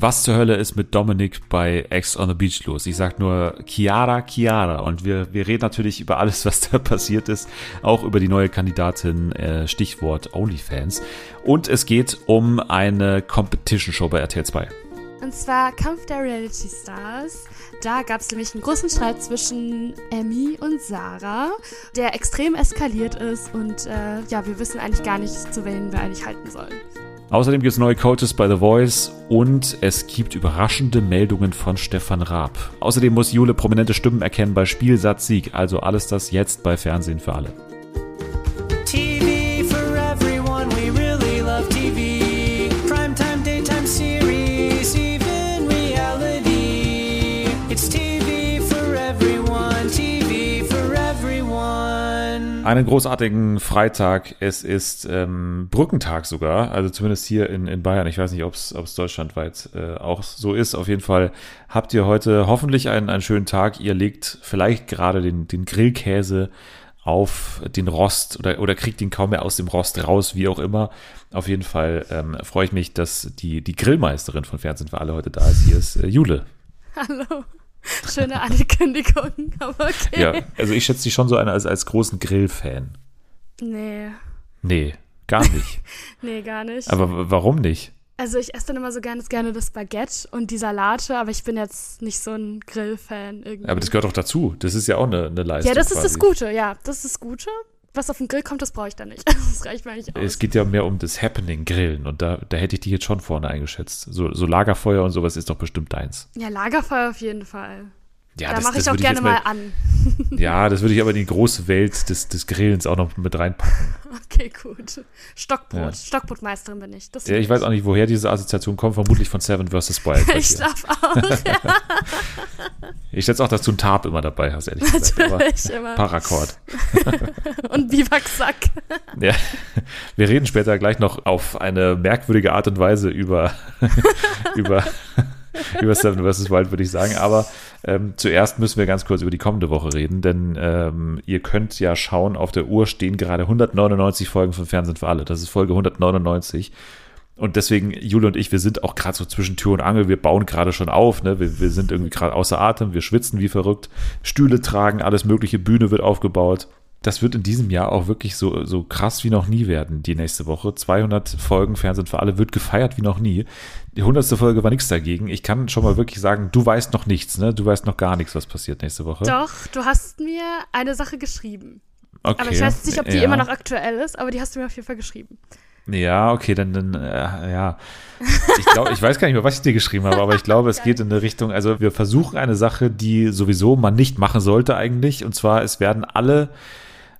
was zur Hölle ist mit Dominic bei Ex on the Beach los? Ich sag nur Chiara, Chiara. Und wir, wir reden natürlich über alles, was da passiert ist. Auch über die neue Kandidatin, äh, Stichwort OnlyFans. Und es geht um eine Competition-Show bei RTL 2. Und zwar Kampf der Reality Stars. Da gab es nämlich einen großen Streit zwischen Emmy und Sarah, der extrem eskaliert ist. Und äh, ja, wir wissen eigentlich gar nicht, zu wen wir eigentlich halten sollen. Außerdem gibt es neue Coaches bei The Voice und es gibt überraschende Meldungen von Stefan Raab. Außerdem muss Jule prominente Stimmen erkennen bei Spielsatz Sieg. Also alles das jetzt bei Fernsehen für alle. Einen großartigen Freitag. Es ist ähm, Brückentag sogar, also zumindest hier in, in Bayern. Ich weiß nicht, ob es deutschlandweit äh, auch so ist. Auf jeden Fall habt ihr heute hoffentlich einen, einen schönen Tag. Ihr legt vielleicht gerade den, den Grillkäse auf den Rost oder, oder kriegt ihn kaum mehr aus dem Rost raus, wie auch immer. Auf jeden Fall ähm, freue ich mich, dass die, die Grillmeisterin von Fernsehen für alle heute da ist. Hier ist äh, Jule. Hallo. Schöne Ankündigung, aber okay. Ja, also ich schätze dich schon so eine als, als großen Grillfan. Nee. Nee, gar nicht. Nee, gar nicht. Aber warum nicht? also ich esse dann immer so ganz gerne das Baguette und die Salate, aber ich bin jetzt nicht so ein Grillfan irgendwie. Aber das gehört doch dazu. Das ist ja auch eine, eine Leistung. ja, das ist quasi. das Gute, ja. Das ist das Gute. Was auf den Grill kommt, das brauche ich dann nicht. Das reicht mir nicht aus. Es geht ja mehr um das Happening Grillen und da, da hätte ich dich jetzt schon vorne eingeschätzt. So, so Lagerfeuer und sowas ist doch bestimmt deins. ja, Lagerfeuer auf jeden Fall. Ja, da mache ich auch gerne jetzt mal an. Ja, das würde ich aber in die große Welt des, des Grillens auch noch mit reinpacken. Okay, gut. Stockbrot. Ja. Stockbrotmeisterin bin ich. Das Ja, ich weiß auch nicht, woher diese Assoziation kommt. Vermutlich von Seven vs. Wild. Ich darf auch. Ich schätze auch, dass du einen Tarp immer dabei hast, ehrlich gesagt. Aber Natürlich immer. Paracord. Und Biwaksack. Ja, wir reden später gleich noch auf eine merkwürdige Art und Weise über, über, über Seven vs. Wild, würde ich sagen. Aber ähm, zuerst müssen wir ganz kurz über die kommende Woche reden, denn ähm, ihr könnt ja schauen, auf der Uhr stehen gerade 199 Folgen von Fernsehen für alle. Das ist Folge 199. Und deswegen, Jule und ich, wir sind auch gerade so zwischen Tür und Angel, wir bauen gerade schon auf, ne? wir, wir sind irgendwie gerade außer Atem, wir schwitzen wie verrückt, Stühle tragen, alles mögliche, Bühne wird aufgebaut. Das wird in diesem Jahr auch wirklich so, so krass wie noch nie werden, die nächste Woche. 200 Folgen Fernsehen für alle wird gefeiert wie noch nie. Die 100. Folge war nichts dagegen. Ich kann schon mal wirklich sagen, du weißt noch nichts, ne? Du weißt noch gar nichts, was passiert nächste Woche. Doch, du hast mir eine Sache geschrieben. Okay. Aber ich weiß nicht, ob die ja. immer noch aktuell ist, aber die hast du mir auf jeden Fall geschrieben. Ja, okay, dann, dann äh, ja. Ich glaube, ich weiß gar nicht mehr, was ich dir geschrieben habe, aber ich glaube, es geht in eine Richtung, also wir versuchen eine Sache, die sowieso man nicht machen sollte eigentlich, und zwar, es werden alle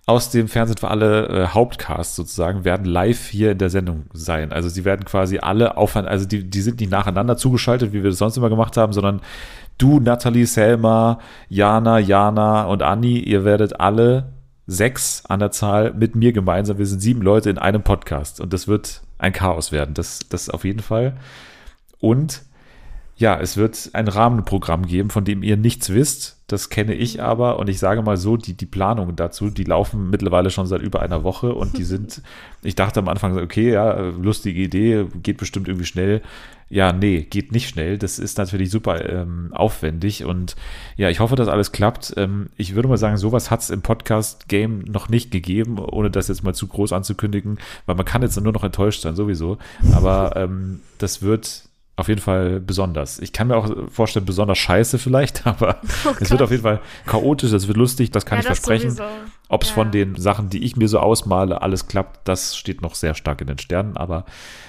aus dem Fernsehen für alle äh, Hauptcast sozusagen, werden live hier in der Sendung sein. Also sie werden quasi alle aufeinander, also die, die sind nicht nacheinander zugeschaltet, wie wir das sonst immer gemacht haben, sondern du, Nathalie, Selma, Jana, Jana und Anni, ihr werdet alle sechs an der Zahl mit mir gemeinsam. Wir sind sieben Leute in einem Podcast und das wird ein Chaos werden. Das, das auf jeden Fall. Und ja, es wird ein Rahmenprogramm geben, von dem ihr nichts wisst. Das kenne ich aber und ich sage mal so, die, die Planungen dazu, die laufen mittlerweile schon seit über einer Woche und die sind, ich dachte am Anfang, okay, ja, lustige Idee, geht bestimmt irgendwie schnell. Ja, nee, geht nicht schnell. Das ist natürlich super ähm, aufwendig und ja, ich hoffe, dass alles klappt. Ähm, ich würde mal sagen, sowas hat es im Podcast-Game noch nicht gegeben, ohne das jetzt mal zu groß anzukündigen, weil man kann jetzt nur noch enttäuscht sein, sowieso. Aber ähm, das wird auf jeden Fall besonders. Ich kann mir auch vorstellen, besonders scheiße vielleicht, aber es wird auf jeden Fall chaotisch, es wird lustig, das kann Ja, ich das versprechen. Ob es Ja. von den Sachen, die ich mir so ausmale, alles klappt, das steht noch sehr stark in den Sternen. Aber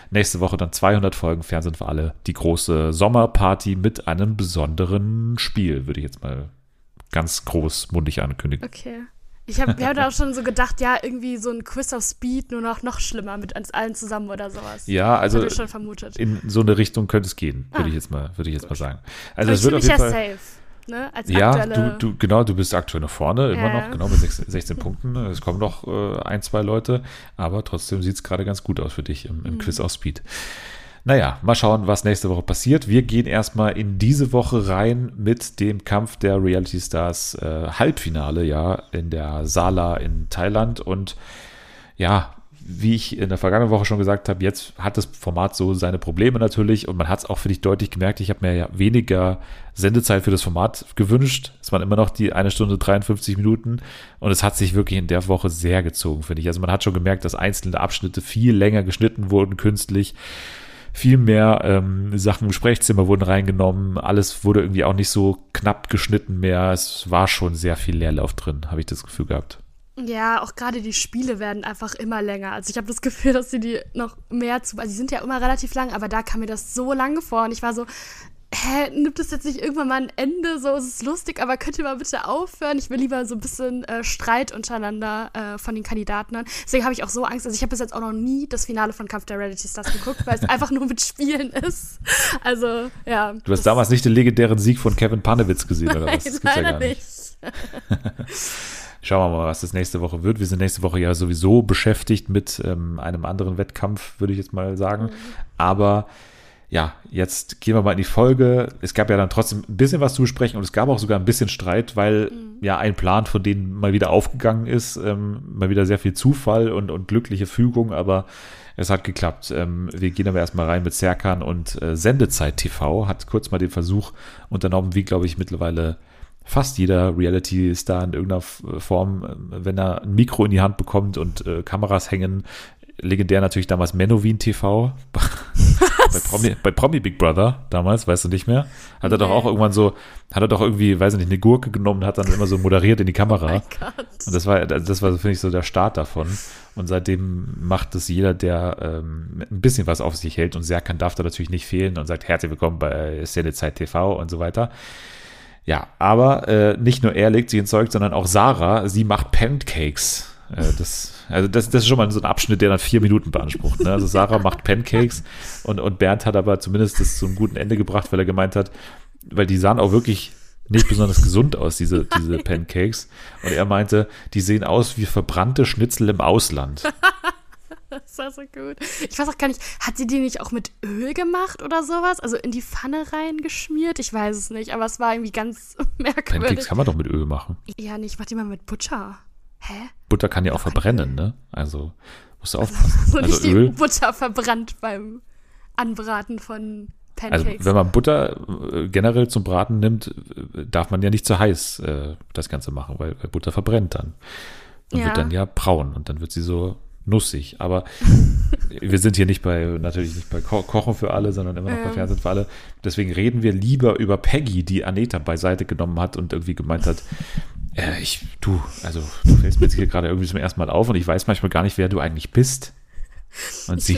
nächste Woche dann 200 Folgen Fernsehen für alle. Die große Sommerparty mit einem besonderen Spiel, würde ich jetzt mal ganz großmundig ankündigen. Okay. Ich habe wir haben da auch schon so gedacht, ja, irgendwie so ein Quiz auf Speed, nur noch, noch schlimmer mit uns allen zusammen oder sowas. Ja, also Hab ich schon vermutet. in so eine Richtung könnte es gehen, würde Ah. ich jetzt mal, würde ich jetzt mal sagen. Also es wird auf jeden ja Fall. safe. Ne? Als Ja, du, du, genau, du bist aktuell noch vorne, immer Ja. noch, genau mit sechs- 16 Punkten. Es kommen noch äh, ein, zwei Leute, aber trotzdem sieht es gerade ganz gut aus für dich im, Mhm. im Quiz auf Speed. Naja, mal schauen, was nächste Woche passiert. Wir gehen erstmal in diese Woche rein mit dem Kampf der Reality Stars äh, Halbfinale, ja, in der Sala in Thailand. Und ja, wie ich in der vergangenen Woche schon gesagt habe, jetzt hat das Format so seine Probleme natürlich und man hat es auch für dich deutlich gemerkt. Ich habe mir ja weniger Sendezeit für das Format gewünscht. Es waren immer noch die eine Stunde 53 Minuten und es hat sich wirklich in der Woche sehr gezogen, finde ich. Also man hat schon gemerkt, dass einzelne Abschnitte viel länger geschnitten wurden künstlich. Viel mehr ähm, Sachen im Sprechzimmer wurden reingenommen. Alles wurde irgendwie auch nicht so knapp geschnitten mehr. Es war schon sehr viel Leerlauf drin, habe ich das Gefühl gehabt. Ja, auch gerade die Spiele werden einfach immer länger. Also ich habe das Gefühl, dass sie die noch mehr zu. Also die sind ja immer relativ lang, aber da kam mir das so lange vor und ich war so, hä, nimmt es jetzt nicht irgendwann mal ein Ende? So es ist lustig, aber könnt ihr mal bitte aufhören? Ich will lieber so ein bisschen äh, Streit untereinander äh, von den Kandidaten hören. Deswegen habe ich auch so Angst. Also ich habe bis jetzt auch noch nie das Finale von Kampf der Reality Stars geguckt, weil es einfach nur mit Spielen ist. Also, ja. Du hast damals nicht den legendären Sieg von Kevin Panewitz gesehen, oder was? Das gibt's ja gar nicht. Schauen wir mal, was das nächste Woche wird. Wir sind nächste Woche ja sowieso beschäftigt mit ähm, einem anderen Wettkampf, würde ich jetzt mal sagen. Mhm. Aber ja, jetzt gehen wir mal in die Folge. Es gab ja dann trotzdem ein bisschen was zu besprechen und es gab auch sogar ein bisschen Streit, weil mhm. ja ein Plan von denen mal wieder aufgegangen ist. Ähm, mal wieder sehr viel Zufall und, und glückliche Fügung, aber es hat geklappt. Ähm, wir gehen aber erstmal rein mit Serkan und äh, Sendezeit TV hat kurz mal den Versuch unternommen, wie glaube ich mittlerweile fast jeder Reality-Star in irgendeiner Form, äh, wenn er ein Mikro in die Hand bekommt und äh, Kameras hängen. Legendär natürlich damals Menowin TV. bei, Promi, bei Promi Big Brother damals, weißt du nicht mehr? Hat er doch auch irgendwann so, hat er doch irgendwie, weiß ich nicht, eine Gurke genommen und hat dann immer so moderiert in die Kamera. Oh und das war, das war, finde ich, so der Start davon. Und seitdem macht es jeder, der ähm, ein bisschen was auf sich hält und Serkan darf da natürlich nicht fehlen und sagt herzlich willkommen bei Szene Zeit TV und so weiter. Ja, aber äh, nicht nur er legt sich ins Zeug, sondern auch Sarah, sie macht Pancakes. Äh, das, also das, das ist schon mal so ein Abschnitt, der dann vier Minuten beansprucht. Ne? Also Sarah macht Pancakes und, und Bernd hat aber zumindest das zu einem guten Ende gebracht, weil er gemeint hat, weil die sahen auch wirklich nicht besonders gesund aus, diese, diese Pancakes. Und er meinte, die sehen aus wie verbrannte Schnitzel im Ausland. Das war so gut. Ich weiß auch gar nicht, hat sie die nicht auch mit Öl gemacht oder sowas? Also in die Pfanne reingeschmiert? Ich weiß es nicht, aber es war irgendwie ganz merkwürdig. Pancakes kann man doch mit Öl machen. Ja, nicht, mach die mal mit Butter. Hä? Butter kann ja auch verbrennen, ne? Also musst du aufpassen. Also, also nicht Öl. die Butter verbrannt beim Anbraten von Pancakes. Also wenn man Butter äh, generell zum Braten nimmt, äh, darf man ja nicht zu heiß äh, das Ganze machen, weil, weil Butter verbrennt dann. Und ja. wird dann ja braun und dann wird sie so nussig. Aber wir sind hier nicht bei, natürlich nicht bei Ko Kochen für alle, sondern immer noch ähm. bei Fernsehen für alle. Deswegen reden wir lieber über Peggy, die Aneta beiseite genommen hat und irgendwie gemeint hat, äh, ich, du, also du fällst mir jetzt hier gerade irgendwie zum ersten Mal auf und ich weiß manchmal gar nicht, wer du eigentlich bist. Und sie,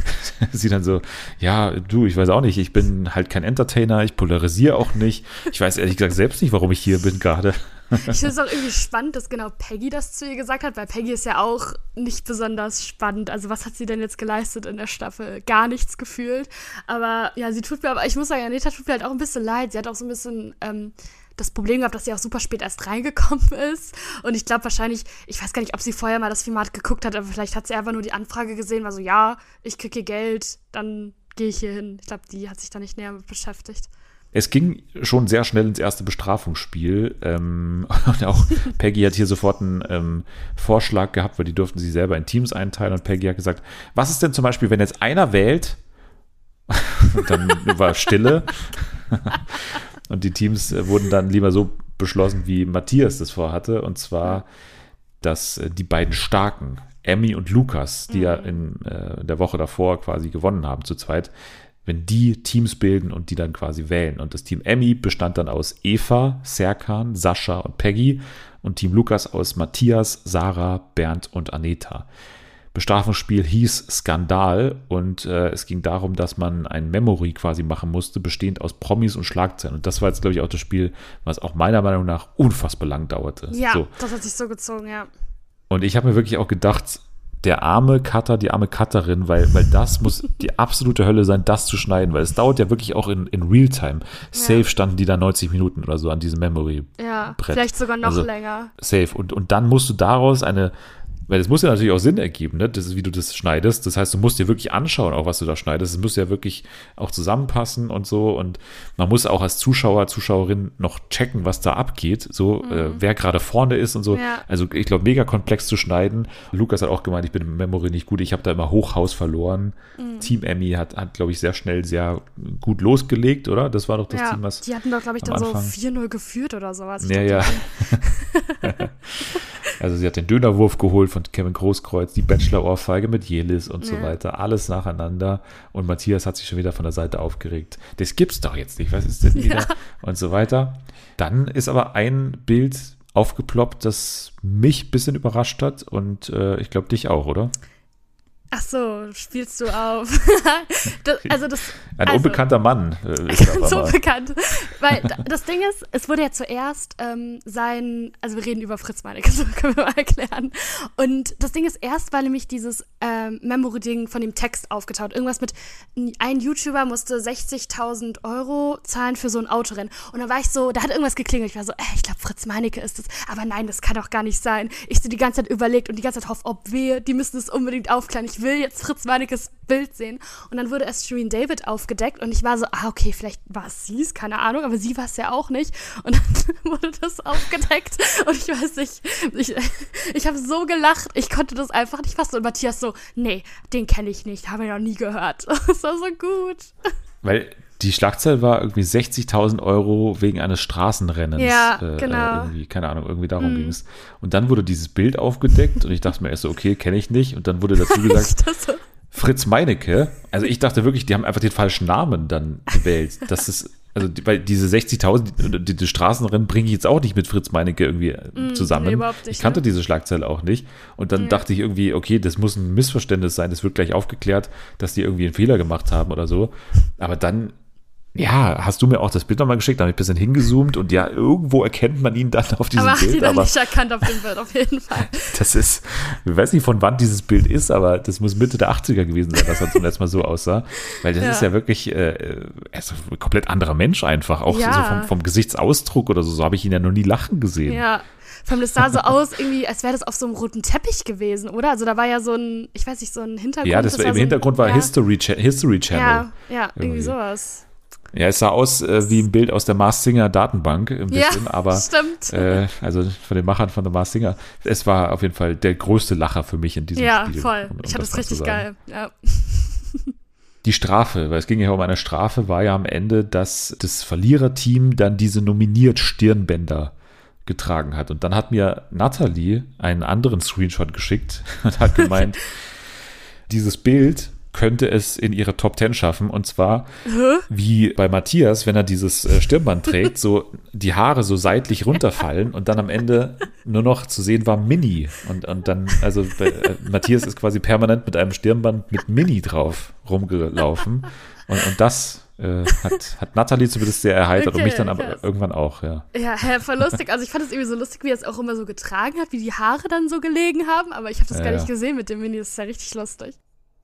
sie dann so, ja, du, ich weiß auch nicht, ich bin halt kein Entertainer, ich polarisiere auch nicht. Ich weiß ehrlich gesagt selbst nicht, warum ich hier bin gerade. Ich finde es auch irgendwie spannend, dass genau Peggy das zu ihr gesagt hat, weil Peggy ist ja auch nicht besonders spannend. Also was hat sie denn jetzt geleistet in der Staffel? Gar nichts gefühlt. Aber ja, sie tut mir, aber ich muss sagen, Anita tut mir halt auch ein bisschen leid. Sie hat auch so ein bisschen ähm, das Problem gehabt, dass sie auch super spät erst reingekommen ist. Und ich glaube wahrscheinlich, ich weiß gar nicht, ob sie vorher mal das Format geguckt hat, aber vielleicht hat sie einfach nur die Anfrage gesehen, war so, ja, ich kriege Geld, dann gehe ich hier hin. Ich glaube, die hat sich da nicht näher mit beschäftigt. Es ging schon sehr schnell ins erste Bestrafungsspiel. Ähm, und auch Peggy hat hier sofort einen ähm, Vorschlag gehabt, weil die durften sich selber in Teams einteilen. Und Peggy hat gesagt, was ist denn zum Beispiel, wenn jetzt einer wählt, und dann war Stille. Und die Teams äh, wurden dann lieber so beschlossen, wie Matthias das vorhatte. Und zwar, dass äh, die beiden Starken, Emmy und Lukas, die mhm. ja in äh, der Woche davor quasi gewonnen haben zu zweit, wenn die Teams bilden und die dann quasi wählen. Und das Team Emmy bestand dann aus Eva, Serkan, Sascha und Peggy und Team Lukas aus Matthias, Sarah, Bernd und Aneta. Bestrafungsspiel hieß Skandal und äh, es ging darum, dass man ein Memory quasi machen musste, bestehend aus Promis und Schlagzeilen. Und das war jetzt, glaube ich, auch das Spiel, was auch meiner Meinung nach unfassbar lang dauerte. Ja, so. das hat sich so gezogen, ja. Und ich habe mir wirklich auch gedacht, der arme Cutter, die arme Cutterin, weil, weil das muss die absolute Hölle sein, das zu schneiden, weil es dauert ja wirklich auch in, in Realtime. Safe ja. standen die da 90 Minuten oder so an diesem Memory-Brett. Ja, vielleicht sogar noch also, länger. Safe. Und, und dann musst du daraus eine Weil das muss ja natürlich auch Sinn ergeben, ne? Das ist, wie du das schneidest. Das heißt, du musst dir wirklich anschauen, auch was du da schneidest. Es muss ja wirklich auch zusammenpassen und so. Und man muss auch als Zuschauer, Zuschauerin noch checken, was da abgeht. So, äh, wer gerade vorne ist und so. Ja. Also ich glaube, mega komplex zu schneiden. Lukas hat auch gemeint, ich bin im Memory nicht gut. Ich habe da immer Hochhaus verloren. Team Emmy hat, hat glaube ich, sehr schnell sehr gut losgelegt, oder? Das war doch das ja, Team, was die hatten doch, glaube ich, dann so Anfang- 4-0 geführt oder sowas. Ich Ja, ja. Also sie hat den Dönerwurf geholt von Kevin Großkreuz, die Bachelor-Ohrfeige mit Jelis und so Ja. weiter. Alles nacheinander. Und Matthias hat sich schon wieder von der Seite aufgeregt. Das gibt's doch jetzt nicht. Was ist denn wieder? Und so weiter. Dann ist aber ein Bild aufgeploppt, das mich ein bisschen überrascht hat und äh, ich glaube dich auch, oder? Ach so, spielst du auf. das, also das, Ein also, unbekannter Mann äh, ist da so aber. bekannt. Weil da- das Ding ist, es wurde ja zuerst ähm, sein, also wir reden über Fritz Meinecke, so können wir mal erklären. Und das Ding ist, erst war nämlich dieses ähm, Memory-Ding von dem Text aufgetaucht. Irgendwas mit, ein YouTuber musste 60.000 Euro zahlen für so ein Autorennen. Und dann war ich so, da hat irgendwas geklingelt. Ich war so, äh, ich glaube, Fritz Meinecke ist es. Aber nein, das kann doch gar nicht sein. Ich so die ganze Zeit überlegt und die ganze Zeit hoffe, ob wir, die müssen es unbedingt aufklären. Ich will jetzt Fritz Meinekes Bild sehen. Und dann wurde erst Shireen David aufgedeckt und ich war so, ah, okay, vielleicht war es sie, keine Ahnung, aber sie war es ja auch nicht. Und dann wurde das aufgedeckt und ich weiß nicht, ich, ich habe so gelacht, ich konnte das einfach nicht fassen. Und Matthias so, nee, den kenne ich nicht, habe ich noch nie gehört. Das war so gut. Weil die Schlagzeile war irgendwie 60.000 Euro wegen eines Straßenrennens. Ja, äh, genau. Äh, irgendwie, keine Ahnung, irgendwie darum ging es. Und dann wurde dieses Bild aufgedeckt und ich dachte mir erst so, okay, kenne ich nicht. Und dann wurde dazu gesagt, so, Fritz Meinecke. Also ich dachte wirklich, die haben einfach den falschen Namen dann gewählt. Das ist, also weil diese 60.000, die, die Straßenrennen bringe ich jetzt auch nicht mit Fritz Meinecke irgendwie äh, zusammen. Mm, nee, überhaupt nicht, ich kannte ne? diese Schlagzeile auch nicht. Und dann Ja. dachte ich irgendwie, okay, das muss ein Missverständnis sein. Das wird gleich aufgeklärt, dass die irgendwie einen Fehler gemacht haben oder so. Aber dann, ja, hast du mir auch das Bild nochmal geschickt, da habe ich ein bisschen hingezoomt und ja, irgendwo erkennt man ihn dann auf diesem aber Bild. dann Aber nicht erkannt auf dem Bild, auf jeden Fall. das ist, ich weiß nicht, von wann dieses Bild ist, aber das muss Mitte der 80er gewesen sein, dass er zum letzten Mal so aussah. Weil das Ja. ist ja wirklich äh, ist ein komplett anderer Mensch einfach. Auch Ja. so vom, vom Gesichtsausdruck oder so. So habe ich ihn ja noch nie lachen gesehen. Ja. Vor allem, das sah so aus, irgendwie, als wäre das auf so einem roten Teppich gewesen, oder? Also da war ja so ein, ich weiß nicht, so ein Hintergrund. Ja, das war, im so ein- Hintergrund war ja, History, History Channel. Ja, ja, irgendwie irgendwie. sowas. Ja, es sah aus äh, wie ein Bild aus der Mars Singer Datenbank ein bisschen, ja, aber stimmt. äh, also von den Machern von der Mars Singer. Es war auf jeden Fall der größte Lacher für mich in diesem ja, Spiel. voll. um- um ich mal zu richtig geil. Ja. Die Strafe, weil es ging ja um eine Strafe, war ja am Ende, dass das Verliererteam dann diese nominiert Stirnbänder getragen hat. Und dann hat mir Natalie einen anderen Screenshot geschickt und hat gemeint, dieses Bild könnte es in ihre Top 10 schaffen. Und zwar wie bei Matthias, wenn er dieses äh, Stirnband trägt, so die Haare so seitlich runterfallen und dann am Ende nur noch zu sehen war Mini. Und, und dann, also bei, äh, Matthias ist quasi permanent mit einem Stirnband mit Mini drauf rumgelaufen. Und, und das äh, hat, hat Natalie zumindest sehr erheitert und Okay, mich dann aber krass. irgendwann auch, ja. Ja, hä, voll lustig. Also ich fand es irgendwie so lustig, wie er es auch immer so getragen hat, wie die Haare dann so gelegen haben. Aber ich habe das Ja, gar nicht gesehen mit dem Mini. Das ist ja richtig lustig.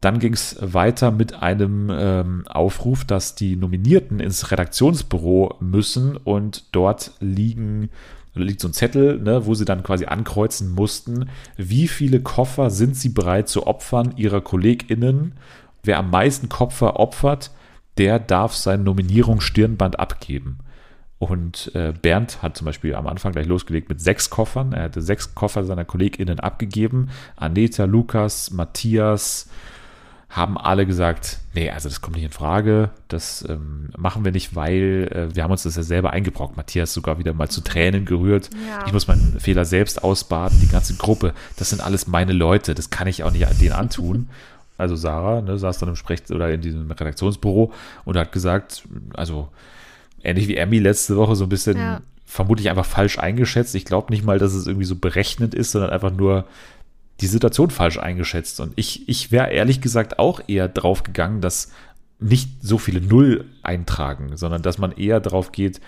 Dann ging es weiter mit einem ähm, Aufruf, dass die Nominierten ins Redaktionsbüro müssen und dort liegen liegt so ein Zettel, ne, wo sie dann quasi ankreuzen mussten, wie viele Koffer sind sie bereit zu opfern ihrer KollegInnen. Wer am meisten Koffer opfert, der darf sein Nominierungsstirnband abgeben. Und äh, Bernd hat zum Beispiel am Anfang gleich losgelegt mit sechs Koffern. Er hatte sechs Koffer seiner KollegInnen abgegeben. Aneta, Lukas, Matthias haben alle gesagt, nee, also das kommt nicht in Frage. Das ähm, machen wir nicht, weil äh, wir haben uns das ja selber eingebrockt. Matthias sogar wieder mal zu Tränen gerührt. Ja. Ich muss meinen Fehler selbst ausbaden. Die ganze Gruppe, das sind alles meine Leute. Das kann ich auch nicht denen antun. Also Sarah ne, saß dann im Sprech- oder in diesem Redaktionsbüro und hat gesagt, also ähnlich wie Emmy letzte Woche so ein bisschen Ja. vermutlich einfach falsch eingeschätzt. Ich glaube nicht mal, dass es irgendwie so berechnet ist, sondern einfach nur die Situation falsch eingeschätzt. Und ich, ich wäre ehrlich gesagt auch eher drauf gegangen, dass nicht so viele Null eintragen, sondern dass man eher drauf geht,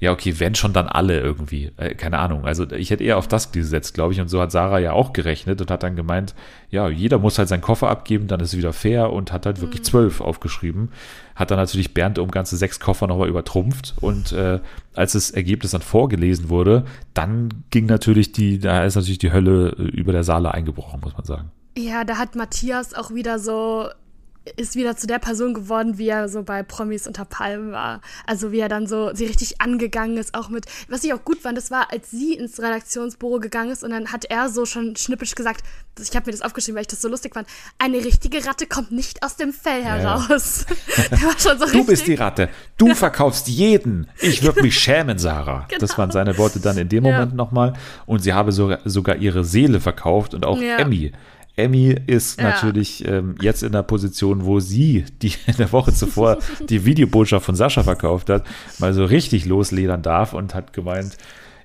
ja, okay, wenn schon dann alle irgendwie. Äh, keine Ahnung. Also ich hätte eher auf das gesetzt, glaube ich. Und so hat Sarah ja auch gerechnet und hat dann gemeint, ja, jeder muss halt seinen Koffer abgeben, dann ist es wieder fair und hat halt wirklich zwölf aufgeschrieben. Hat dann natürlich Bernd um ganze sechs Koffer nochmal übertrumpft. Und äh, als das Ergebnis dann vorgelesen wurde, dann ging natürlich die, da ist natürlich die Hölle äh, über der Saale eingebrochen, muss man sagen. Ja, da hat Matthias auch wieder so ist wieder zu der Person geworden, wie er so bei Promis unter Palmen war. Also wie er dann so sie richtig angegangen ist, auch mit, was ich auch gut fand, das war, als sie ins Redaktionsbüro gegangen ist und dann hat er so schon schnippisch gesagt, ich habe mir das aufgeschrieben, weil ich das so lustig fand, eine richtige Ratte kommt nicht aus dem Fell heraus. Schon so Du bist die Ratte. Du verkaufst jeden. Ich würde mich schämen, Sarah. Das waren seine Worte dann in dem Ja. Moment nochmal. Und sie habe sogar, sogar ihre Seele verkauft und auch Ja. Emmy. Emmy ist Ja. natürlich ähm, jetzt in der Position, wo sie, die in der Woche zuvor die Videobotschaft von Sascha verkauft hat, mal so richtig losledern darf und hat gemeint,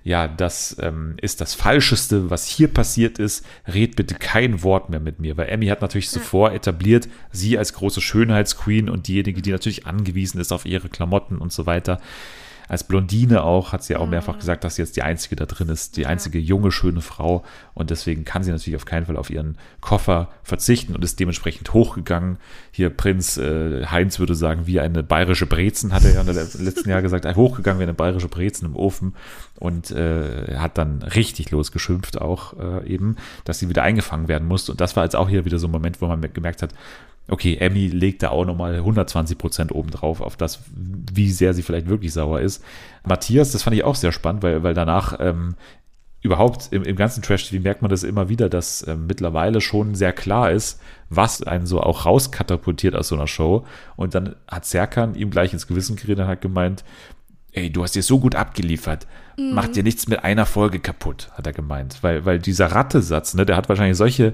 ja, das ähm, ist das Falscheste, was hier passiert ist. Red bitte kein Wort mehr mit mir. Weil Emmy hat natürlich zuvor etabliert, sie als große Schönheitsqueen und diejenige, die natürlich angewiesen ist auf ihre Klamotten und so weiter. Als Blondine auch hat sie auch mehrfach gesagt, dass sie jetzt die einzige da drin ist, die einzige junge, schöne Frau. Und deswegen kann sie natürlich auf keinen Fall auf ihren Koffer verzichten und ist dementsprechend hochgegangen. Hier Prinz äh, Heinz würde sagen, wie eine bayerische Brezen, hat er ja im letzten Jahr gesagt, hochgegangen wie eine bayerische Brezen im Ofen und äh, hat dann richtig losgeschimpft auch äh, eben, dass sie wieder eingefangen werden musste. Und das war jetzt auch hier wieder so ein Moment, wo man gemerkt hat, okay, Emmy legt da auch nochmal 120 Prozent obendrauf auf das, wie sehr sie vielleicht wirklich sauer ist. Matthias, das fand ich auch sehr spannend, weil, weil danach ähm, überhaupt im, im ganzen Trash-TV merkt man das immer wieder, dass ähm, mittlerweile schon sehr klar ist, was einen so auch rauskatapultiert aus so einer Show. Und dann hat Serkan ihm gleich ins Gewissen geredet und hat gemeint, ey, du hast dir so gut abgeliefert, mach dir nichts mit einer Folge kaputt, hat er gemeint. Weil, weil dieser Rattesatz, ne, der hat wahrscheinlich solche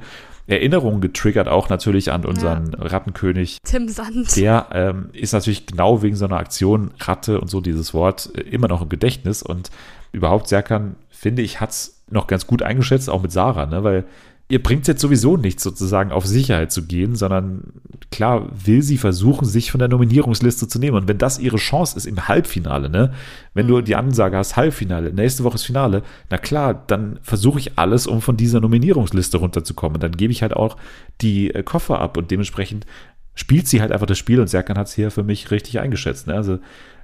Erinnerungen getriggert, auch natürlich an unseren Rattenkönig. Tim Sand. der ähm, ist natürlich genau wegen so einer Aktion Ratte und so dieses Wort äh, immer noch im Gedächtnis. Und überhaupt Serkan, finde ich, hat's noch ganz gut eingeschätzt, auch mit Sarah, ne, weil ihr bringt jetzt sowieso nichts sozusagen auf Sicherheit zu gehen, sondern klar will sie versuchen, sich von der Nominierungsliste zu nehmen und wenn das ihre Chance ist im Halbfinale, ne, wenn du die Ansage hast, Halbfinale, nächste Woche ist Finale, na klar, dann versuche ich alles, um von dieser Nominierungsliste runterzukommen und dann gebe ich halt auch die äh, Koffer ab und dementsprechend spielt sie halt einfach das Spiel und Serkan hat es hier für mich richtig eingeschätzt. Ne? Also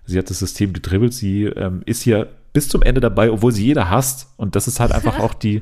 sie hat das System gedribbelt, sie ähm, ist hier bis zum Ende dabei, obwohl sie jeder hasst und das ist halt einfach auch die,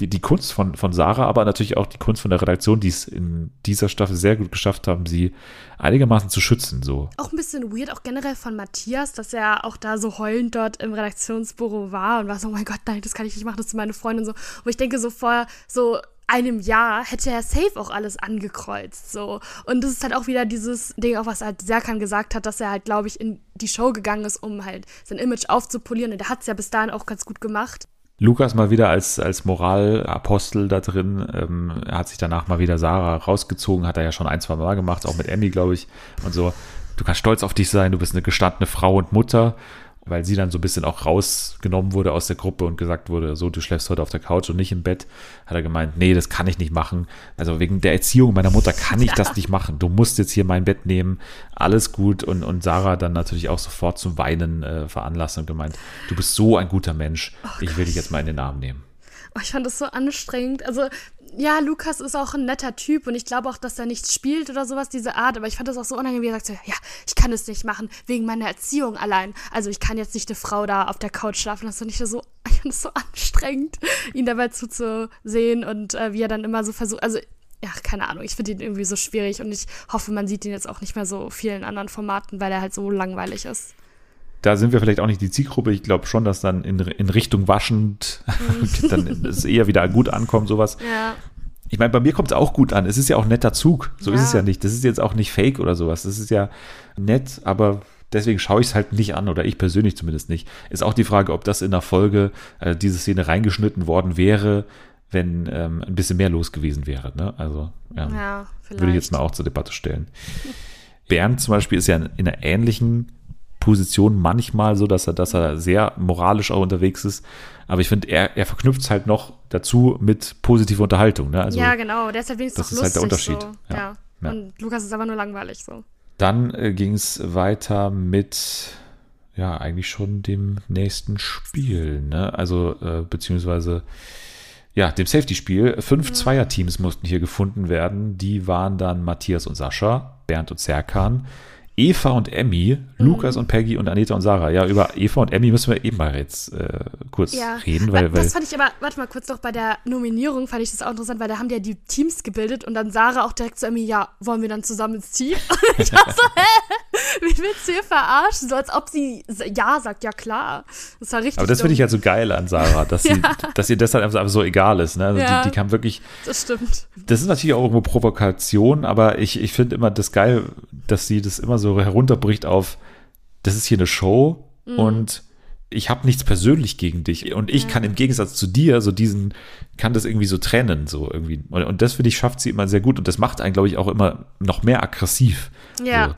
die, die Kunst von, von Sarah, aber natürlich auch die Kunst von der Redaktion, die es in dieser Staffel sehr gut geschafft haben, sie einigermaßen zu schützen. So. Auch ein bisschen weird, auch generell von Matthias, dass er auch da so heulend dort im Redaktionsbüro war und war so, oh mein Gott, nein, das kann ich nicht machen, das ist meine Freundin so. Wo ich denke, so vor so einem Jahr hätte er safe auch alles angekreuzt, so. Und das ist halt auch wieder dieses Ding, auch was halt Serkan gesagt hat, dass er halt, glaube ich, in die Show gegangen ist, um halt sein Image aufzupolieren. Und er hat es ja bis dahin auch ganz gut gemacht. Lukas mal wieder als, als Moralapostel da drin. Ähm, er hat sich danach mal wieder Sarah rausgezogen, hat er ja schon ein, zwei Mal gemacht, auch mit Emmy, glaube ich. Und so, du kannst stolz auf dich sein, du bist eine gestandene Frau und Mutter, weil sie dann so ein bisschen auch rausgenommen wurde aus der Gruppe und gesagt wurde, so, du schläfst heute auf der Couch und nicht im Bett, hat er gemeint, nee, das kann ich nicht machen. Also wegen der Erziehung meiner Mutter kann ich das nicht machen. Du musst jetzt hier mein Bett nehmen, alles gut. Und, und Sarah dann natürlich auch sofort zum Weinen äh, veranlasst und gemeint, du bist so ein guter Mensch, ich will dich jetzt mal in den Arm nehmen. Oh, ich fand das so anstrengend. Also, ja, Lukas ist auch ein netter Typ und ich glaube auch, dass er nichts spielt oder sowas, diese Art. Aber ich fand das auch so unangenehm, wie er sagt so, ja, ich kann es nicht machen, wegen meiner Erziehung allein. Also, ich kann jetzt nicht eine Frau da auf der Couch schlafen. Das ist nicht so, ich fand das so anstrengend, ihn dabei zuzusehen und äh, wie er dann immer so versucht, also, ja, keine Ahnung, ich finde ihn irgendwie so schwierig und ich hoffe, man sieht ihn jetzt auch nicht mehr so vielen anderen Formaten, weil er halt so langweilig ist. Da sind wir vielleicht auch nicht die Zielgruppe. Ich glaube schon, dass dann in, in Richtung waschend dann es eher wieder gut ankommt, sowas. Ja. Ich meine, bei mir kommt es auch gut an. Es ist ja auch ein netter Zug. So Ja. ist es ja nicht. Das ist jetzt auch nicht fake oder sowas. Das ist ja nett, aber deswegen schaue ich es halt nicht an oder ich persönlich zumindest nicht. Ist auch die Frage, ob das in der Folge äh, diese Szene reingeschnitten worden wäre, wenn ähm, ein bisschen mehr los gewesen wäre. Ne? Also ja, Ja, würde ich jetzt mal auch zur Debatte stellen. Bernd zum Beispiel ist ja in einer ähnlichen Position manchmal so, dass er, dass er sehr moralisch auch unterwegs ist. Aber ich finde, er, er verknüpft es halt noch dazu mit positiver Unterhaltung. Ne? Also ja, genau, der ist das ist halt lustig. der Unterschied. So. Ja. Ja. Ja. Und Lukas ist aber nur langweilig so. Dann äh, ging es weiter mit ja eigentlich schon dem nächsten Spiel, ne? Also äh, beziehungsweise ja, dem Safety-Spiel. Fünf Mhm. Zweierteams mussten hier gefunden werden. Die waren dann Matthias und Sascha, Bernd und Serkan, Eva und Emmy, Mhm. Lukas und Peggy und Anita und Sarah. Ja, über Eva und Emmy müssen wir eben mal jetzt äh, kurz Ja, reden, weil, weil das fand ich aber, warte mal kurz noch, bei der Nominierung fand ich das auch interessant, weil da haben die ja die Teams gebildet und dann Sarah auch direkt zu Emmy, ja, wollen wir dann zusammen ins Team? Und ich war so, hä? Wie willst du hier verarschen? So als ob sie ja sagt, ja klar. Das war richtig aber das finde ich halt so geil an Sarah, dass, sie, dass ihr das halt einfach so egal ist. Ne? Also Ja. die, die kann wirklich, Das stimmt. das ist natürlich auch irgendwo Provokation, aber ich, ich finde immer das geil, dass sie das immer so herunterbricht auf, das ist hier eine Show Mhm. und ich habe nichts persönlich gegen dich und ich kann im Gegensatz zu dir so diesen, kann das irgendwie so trennen, so irgendwie. Und, und das finde ich schafft sie immer sehr gut und das macht einen, glaube ich, auch immer noch mehr aggressiv. Ja. So.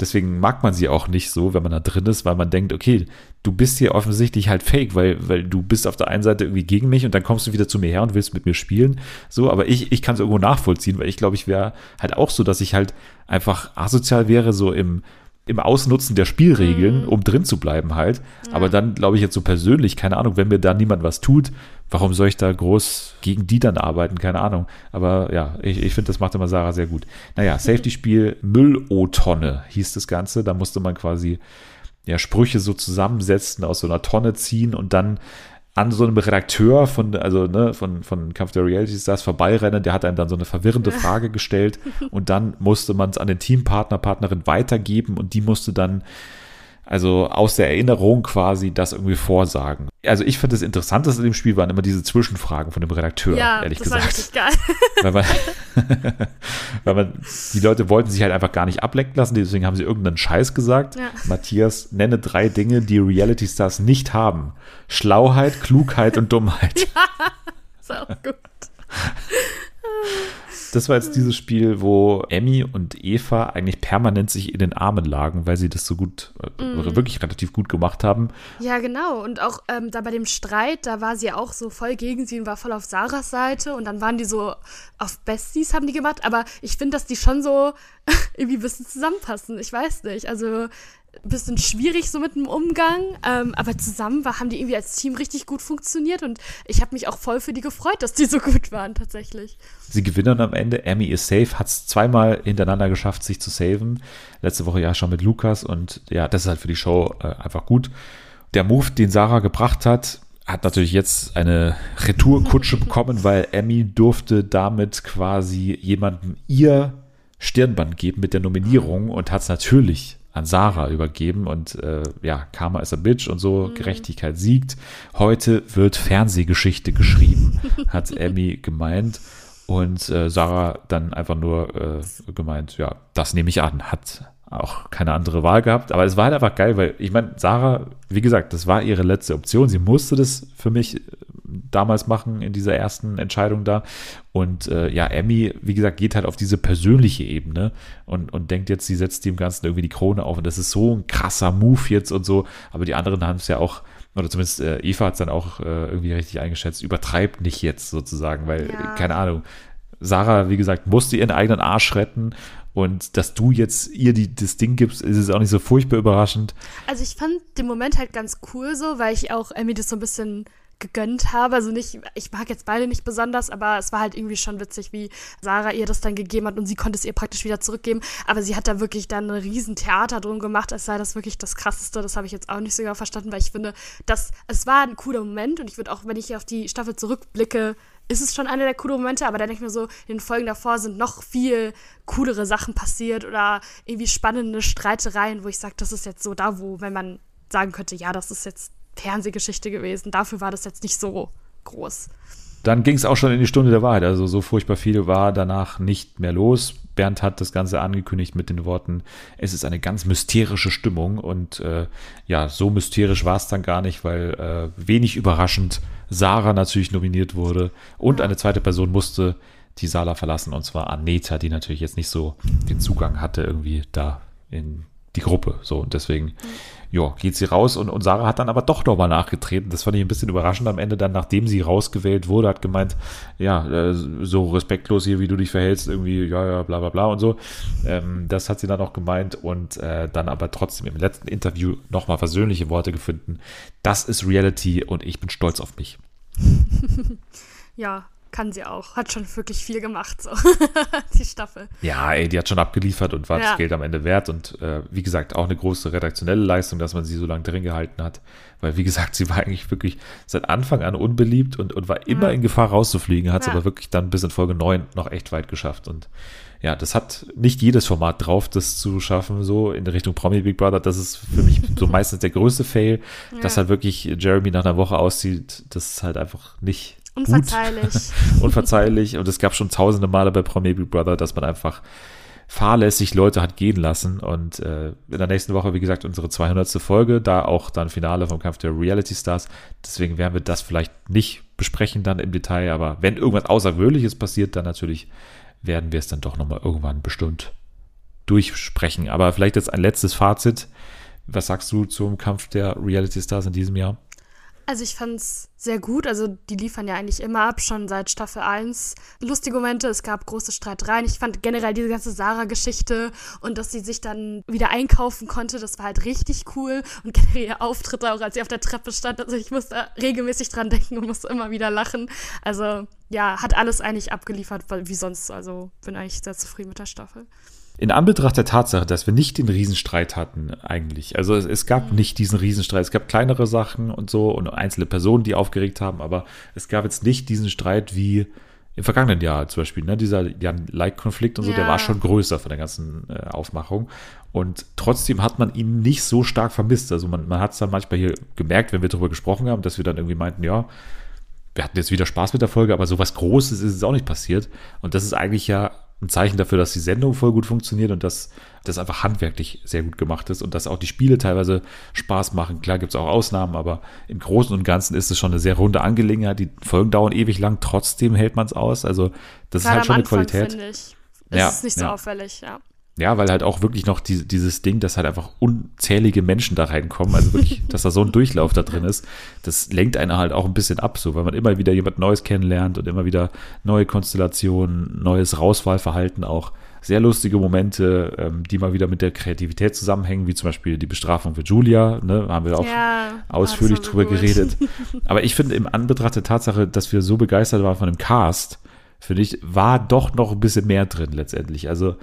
Deswegen mag man sie auch nicht so, wenn man da drin ist, weil man denkt, okay, du bist hier offensichtlich halt fake, weil, weil du bist auf der einen Seite irgendwie gegen mich und dann kommst du wieder zu mir her und willst mit mir spielen. So, aber ich, ich kann es irgendwo nachvollziehen, weil ich glaube, ich wäre halt auch so, dass ich halt einfach asozial wäre, so im, im Ausnutzen der Spielregeln, um drin zu bleiben halt. Aber dann glaube ich jetzt so persönlich, keine Ahnung, wenn mir da niemand was tut, warum soll ich da groß gegen die dann arbeiten? Keine Ahnung. Aber ja, ich, ich finde, das macht immer Sarah sehr gut. Naja, Safety-Spiel Müll-O-Tonne hieß das Ganze. Da musste man quasi ja, Sprüche so zusammensetzen, aus so einer Tonne ziehen und dann an so einem Redakteur von, also ne, von, von Kampf der Reality Stars vorbeirennen, der hat einem dann so eine verwirrende Frage gestellt und dann musste man es an den Teampartner, Partnerin weitergeben und die musste dann also aus der Erinnerung quasi das irgendwie vorsagen. Also ich finde das Interessanteste in dem Spiel waren immer diese Zwischenfragen von dem Redakteur, Ja, ehrlich das war gesagt richtig geil. weil man, weil man, die Leute wollten sich halt einfach gar nicht ablenken lassen, deswegen haben sie irgendeinen Scheiß gesagt. Ja. Matthias, nenne drei Dinge, die Reality Stars nicht haben. Schlauheit, Klugheit und Dummheit. Das war auch gut. Das war jetzt dieses Spiel, wo Emmy und Eva eigentlich permanent sich in den Armen lagen, weil sie das so gut, Mhm. wirklich relativ gut gemacht haben. Ja, genau. Und auch ähm, da bei dem Streit, da war sie auch so voll gegen sie und war voll auf Sarahs Seite. Und dann waren die so auf Besties, haben die gemacht. Aber ich finde, dass die schon so irgendwie ein bisschen zusammenpassen. Ich weiß nicht. Also ein bisschen schwierig so mit dem Umgang. Ähm, aber zusammen war, haben die irgendwie als Team richtig gut funktioniert. Und ich habe mich auch voll für die gefreut, dass die so gut waren, tatsächlich. Sie gewinnen am Ende. Emmy ist safe, hat es zweimal hintereinander geschafft, sich zu saven. Letzte Woche ja schon mit Lukas und ja, das ist halt für die Show äh, einfach gut. Der Move, den Sarah gebracht hat, hat natürlich jetzt eine Retourkutsche bekommen, weil Emmy durfte damit quasi jemandem ihr Stirnband geben mit der Nominierung und hat es natürlich an Sarah übergeben und äh, ja, Karma is a Bitch und so, Gerechtigkeit siegt. Heute wird Fernsehgeschichte geschrieben, hat Emmy gemeint. Und äh, Sarah dann einfach nur äh, gemeint, ja, das nehme ich an, hat auch keine andere Wahl gehabt. Aber es war halt einfach geil, weil ich meine, Sarah, wie gesagt, das war ihre letzte Option. Sie musste das für mich äh, damals machen in dieser ersten Entscheidung da. Und äh, ja, Emmy, wie gesagt, geht halt auf diese persönliche Ebene und, und denkt jetzt, sie setzt dem Ganzen irgendwie die Krone auf. Und das ist so ein krasser Move jetzt und so. Aber die anderen haben es ja auch oder zumindest äh, Eva hat es dann auch äh, irgendwie richtig eingeschätzt, übertreibt nicht jetzt sozusagen, weil, Ja. keine Ahnung, Sarah, wie gesagt, musste ihren eigenen Arsch retten und dass du jetzt ihr die, das Ding gibst, ist es auch nicht so furchtbar überraschend. Also ich fand den Moment halt ganz cool so, weil ich auch Emmy das so ein bisschen gegönnt habe. Also nicht, ich mag jetzt beide nicht besonders, aber es war halt irgendwie schon witzig, wie Sarah ihr das dann gegeben hat und sie konnte es ihr praktisch wieder zurückgeben. Aber sie hat da wirklich dann ein riesen Theater drum gemacht, als sei das wirklich das Krasseste. Das habe ich jetzt auch nicht so genau verstanden, weil ich finde, dass es war ein cooler Moment und ich würde auch, wenn ich auf die Staffel zurückblicke, ist es schon einer der coolen Momente, aber dann denke ich mir so, in den Folgen davor sind noch viel coolere Sachen passiert oder irgendwie spannende Streitereien, wo ich sage, das ist jetzt so da, wo, wenn man sagen könnte, ja, das ist jetzt Fernsehgeschichte gewesen. Dafür war das jetzt nicht so groß. Dann ging es auch schon in die Stunde der Wahrheit. Also so furchtbar viel war danach nicht mehr los. Bernd hat das Ganze angekündigt mit den Worten, es ist eine ganz mysterische Stimmung. Und äh, ja, so mysterisch war es dann gar nicht, weil äh, wenig überraschend Sarah natürlich nominiert wurde. Und eine zweite Person musste die Sala verlassen, und zwar Aneta, die natürlich jetzt nicht so den Zugang hatte, irgendwie da in die Gruppe. So, und deswegen, ja, geht sie raus und, und Sarah hat dann aber doch nochmal nachgetreten. Das fand ich ein bisschen überraschend am Ende dann, nachdem sie rausgewählt wurde, hat gemeint, ja, äh, so respektlos hier, wie du dich verhältst, irgendwie, ja, ja, bla bla bla und so. Ähm, das hat sie dann auch gemeint und äh, dann aber trotzdem im letzten Interview nochmal versöhnliche Worte gefunden. Das ist Reality und ich bin stolz auf mich. Ja, kann sie auch. Hat schon wirklich viel gemacht, so. die Staffel. Ja, ey, die hat schon abgeliefert und war Ja. das Geld am Ende wert. Und äh, wie gesagt, auch eine große redaktionelle Leistung, dass man sie so lange drin gehalten hat. Weil, wie gesagt, sie war eigentlich wirklich seit Anfang an unbeliebt und, und war immer Ja. in Gefahr rauszufliegen, hat es Ja. aber wirklich dann bis in Folge 9 noch echt weit geschafft. Und ja, das hat nicht jedes Format drauf, das zu schaffen, so in Richtung Promi Big Brother. Das ist für mich so meistens der größte Fail, dass halt wirklich Jeremy nach einer Woche auszieht. Das ist halt einfach nicht Unverzeihlich. unverzeihlich. Und es gab schon tausende Male bei Promi Big Brother, dass man einfach fahrlässig Leute hat gehen lassen. Und äh, in der nächsten Woche, wie gesagt, unsere 200. Folge, da auch dann Finale vom Kampf der Reality Stars. Deswegen werden wir das vielleicht nicht besprechen dann im Detail. Aber wenn irgendwas Außergewöhnliches passiert, dann natürlich werden wir es dann doch nochmal irgendwann bestimmt durchsprechen. Aber vielleicht jetzt ein letztes Fazit. Was sagst du zum Kampf der Reality Stars in diesem Jahr? Also ich fand's sehr gut. Also die liefern ja eigentlich immer ab, schon seit Staffel 1. Lustige Momente, es gab große Streitereien. Ich fand generell diese ganze Sarah-Geschichte und dass sie sich dann wieder einkaufen konnte, das war halt richtig cool. Und generell ihr Auftritt auch, als sie auf der Treppe stand. Also ich musste regelmäßig dran denken und musste immer wieder lachen. Also ja, hat alles eigentlich abgeliefert, wie sonst. Also bin eigentlich sehr zufrieden mit der Staffel. In Anbetracht der Tatsache, dass wir nicht den Riesenstreit hatten, eigentlich. Also es, es gab nicht diesen Riesenstreit. Es gab kleinere Sachen und so und einzelne Personen, die aufgeregt haben, aber es gab jetzt nicht diesen Streit wie im vergangenen Jahr zum Beispiel. Ne? Dieser Jan-Like-Konflikt und so, der Ja. war schon größer von der ganzen äh, Aufmachung. Und trotzdem hat man ihn nicht so stark vermisst. Also man, man hat es dann manchmal hier gemerkt, wenn wir darüber gesprochen haben, dass wir dann irgendwie meinten, ja, wir hatten jetzt wieder Spaß mit der Folge, aber sowas Großes ist es auch nicht passiert. Und das ist eigentlich ja ein Zeichen dafür, dass die Sendung voll gut funktioniert und dass das einfach handwerklich sehr gut gemacht ist und dass auch die Spiele teilweise Spaß machen. Klar gibt es auch Ausnahmen, aber im Großen und Ganzen ist es schon eine sehr runde Angelegenheit. Die Folgen dauern ewig lang, trotzdem hält man es aus. Also das ist Gerade halt schon am eine Anfang, Qualität. ich. Ist Ja, nicht so ja. auffällig, ja. Ja, weil halt auch wirklich noch die, dieses Ding, dass halt einfach unzählige Menschen da reinkommen, also wirklich, dass da so ein Durchlauf da drin ist, das lenkt einen halt auch ein bisschen ab, so, weil man immer wieder jemand Neues kennenlernt und immer wieder neue Konstellationen, neues Rauswahlverhalten auch. Sehr lustige Momente, ähm, die mal wieder mit der Kreativität zusammenhängen, wie zum Beispiel die Bestrafung für Julia, ne, haben wir auch ja, ausführlich ah, so drüber gut. geredet. Aber ich finde, im Anbetracht der Tatsache, dass wir so begeistert waren von dem Cast, finde ich, war doch noch ein bisschen mehr drin letztendlich. Also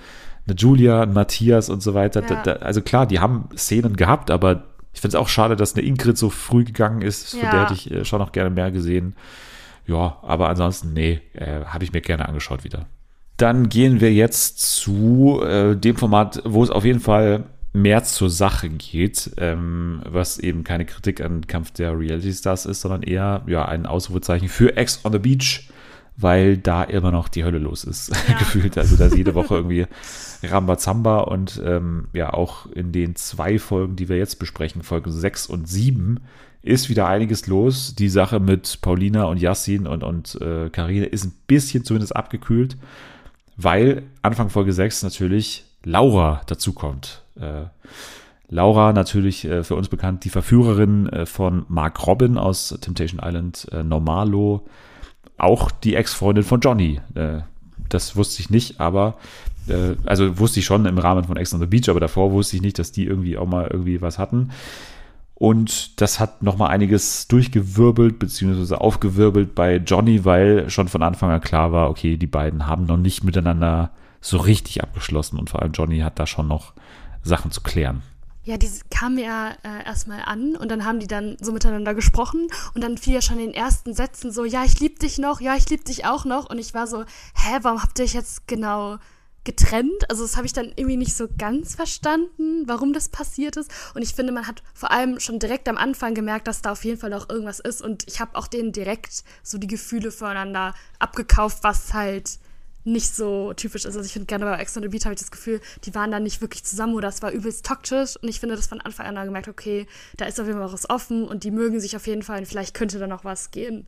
eine Julia, ein Matthias und so weiter. Da, Ja. da, also klar, die haben Szenen gehabt, aber ich finde es auch schade, dass eine Ingrid so früh gegangen ist. Von Ja. der hätte ich äh, schon noch gerne mehr gesehen. Ja, aber ansonsten, nee, äh, habe ich mir gerne angeschaut wieder. Dann gehen wir jetzt zu äh, dem Format, wo es auf jeden Fall mehr zur Sache geht, ähm, was eben keine Kritik an Kampf der Reality Stars ist, sondern eher ja ein Ausrufezeichen für Ex on the Beach, weil da immer noch die Hölle los ist, gefühlt. Also da ist jede Woche irgendwie Rambazamba und ähm, ja auch in den zwei Folgen, die wir jetzt besprechen, Folge 6 und 7, ist wieder einiges los. Die Sache mit Paulina und Yassin und, und äh, Karine ist ein bisschen zumindest abgekühlt, weil Anfang Folge 6 natürlich Laura dazukommt. Äh, Laura natürlich äh, für uns bekannt, die Verführerin äh, von Mark Robin aus Temptation Island, äh, Normalo, auch die Ex-Freundin von Johnny. Äh, das wusste ich nicht, aber äh, also wusste ich schon im Rahmen von Ex on the Beach, aber davor wusste ich nicht, dass die irgendwie auch mal irgendwie was hatten. Und das hat nochmal einiges durchgewirbelt, beziehungsweise aufgewirbelt bei Johnny, weil schon von Anfang an klar war, okay, die beiden haben noch nicht miteinander so richtig abgeschlossen und vor allem Johnny hat da schon noch Sachen zu klären. Ja, die kamen ja äh, erstmal an und dann haben die dann so miteinander gesprochen und dann fiel ja schon in den ersten Sätzen so, ja, ich lieb dich noch, ja, ich lieb dich auch noch und ich war so, hä, warum habt ihr euch jetzt genau getrennt? Also das habe ich dann irgendwie nicht so ganz verstanden, warum das passiert ist und ich finde, man hat vor allem schon direkt am Anfang gemerkt, dass da auf jeden Fall noch irgendwas ist und ich habe auch denen direkt so die Gefühle füreinander abgekauft, was halt nicht so typisch ist. Also ich finde gerne bei Ex on the Beat habe ich das Gefühl, die waren dann nicht wirklich zusammen oder es war übelst toxisch und ich finde das von Anfang an gemerkt, okay, da ist auf jeden Fall was offen und die mögen sich auf jeden Fall und vielleicht könnte da noch was gehen.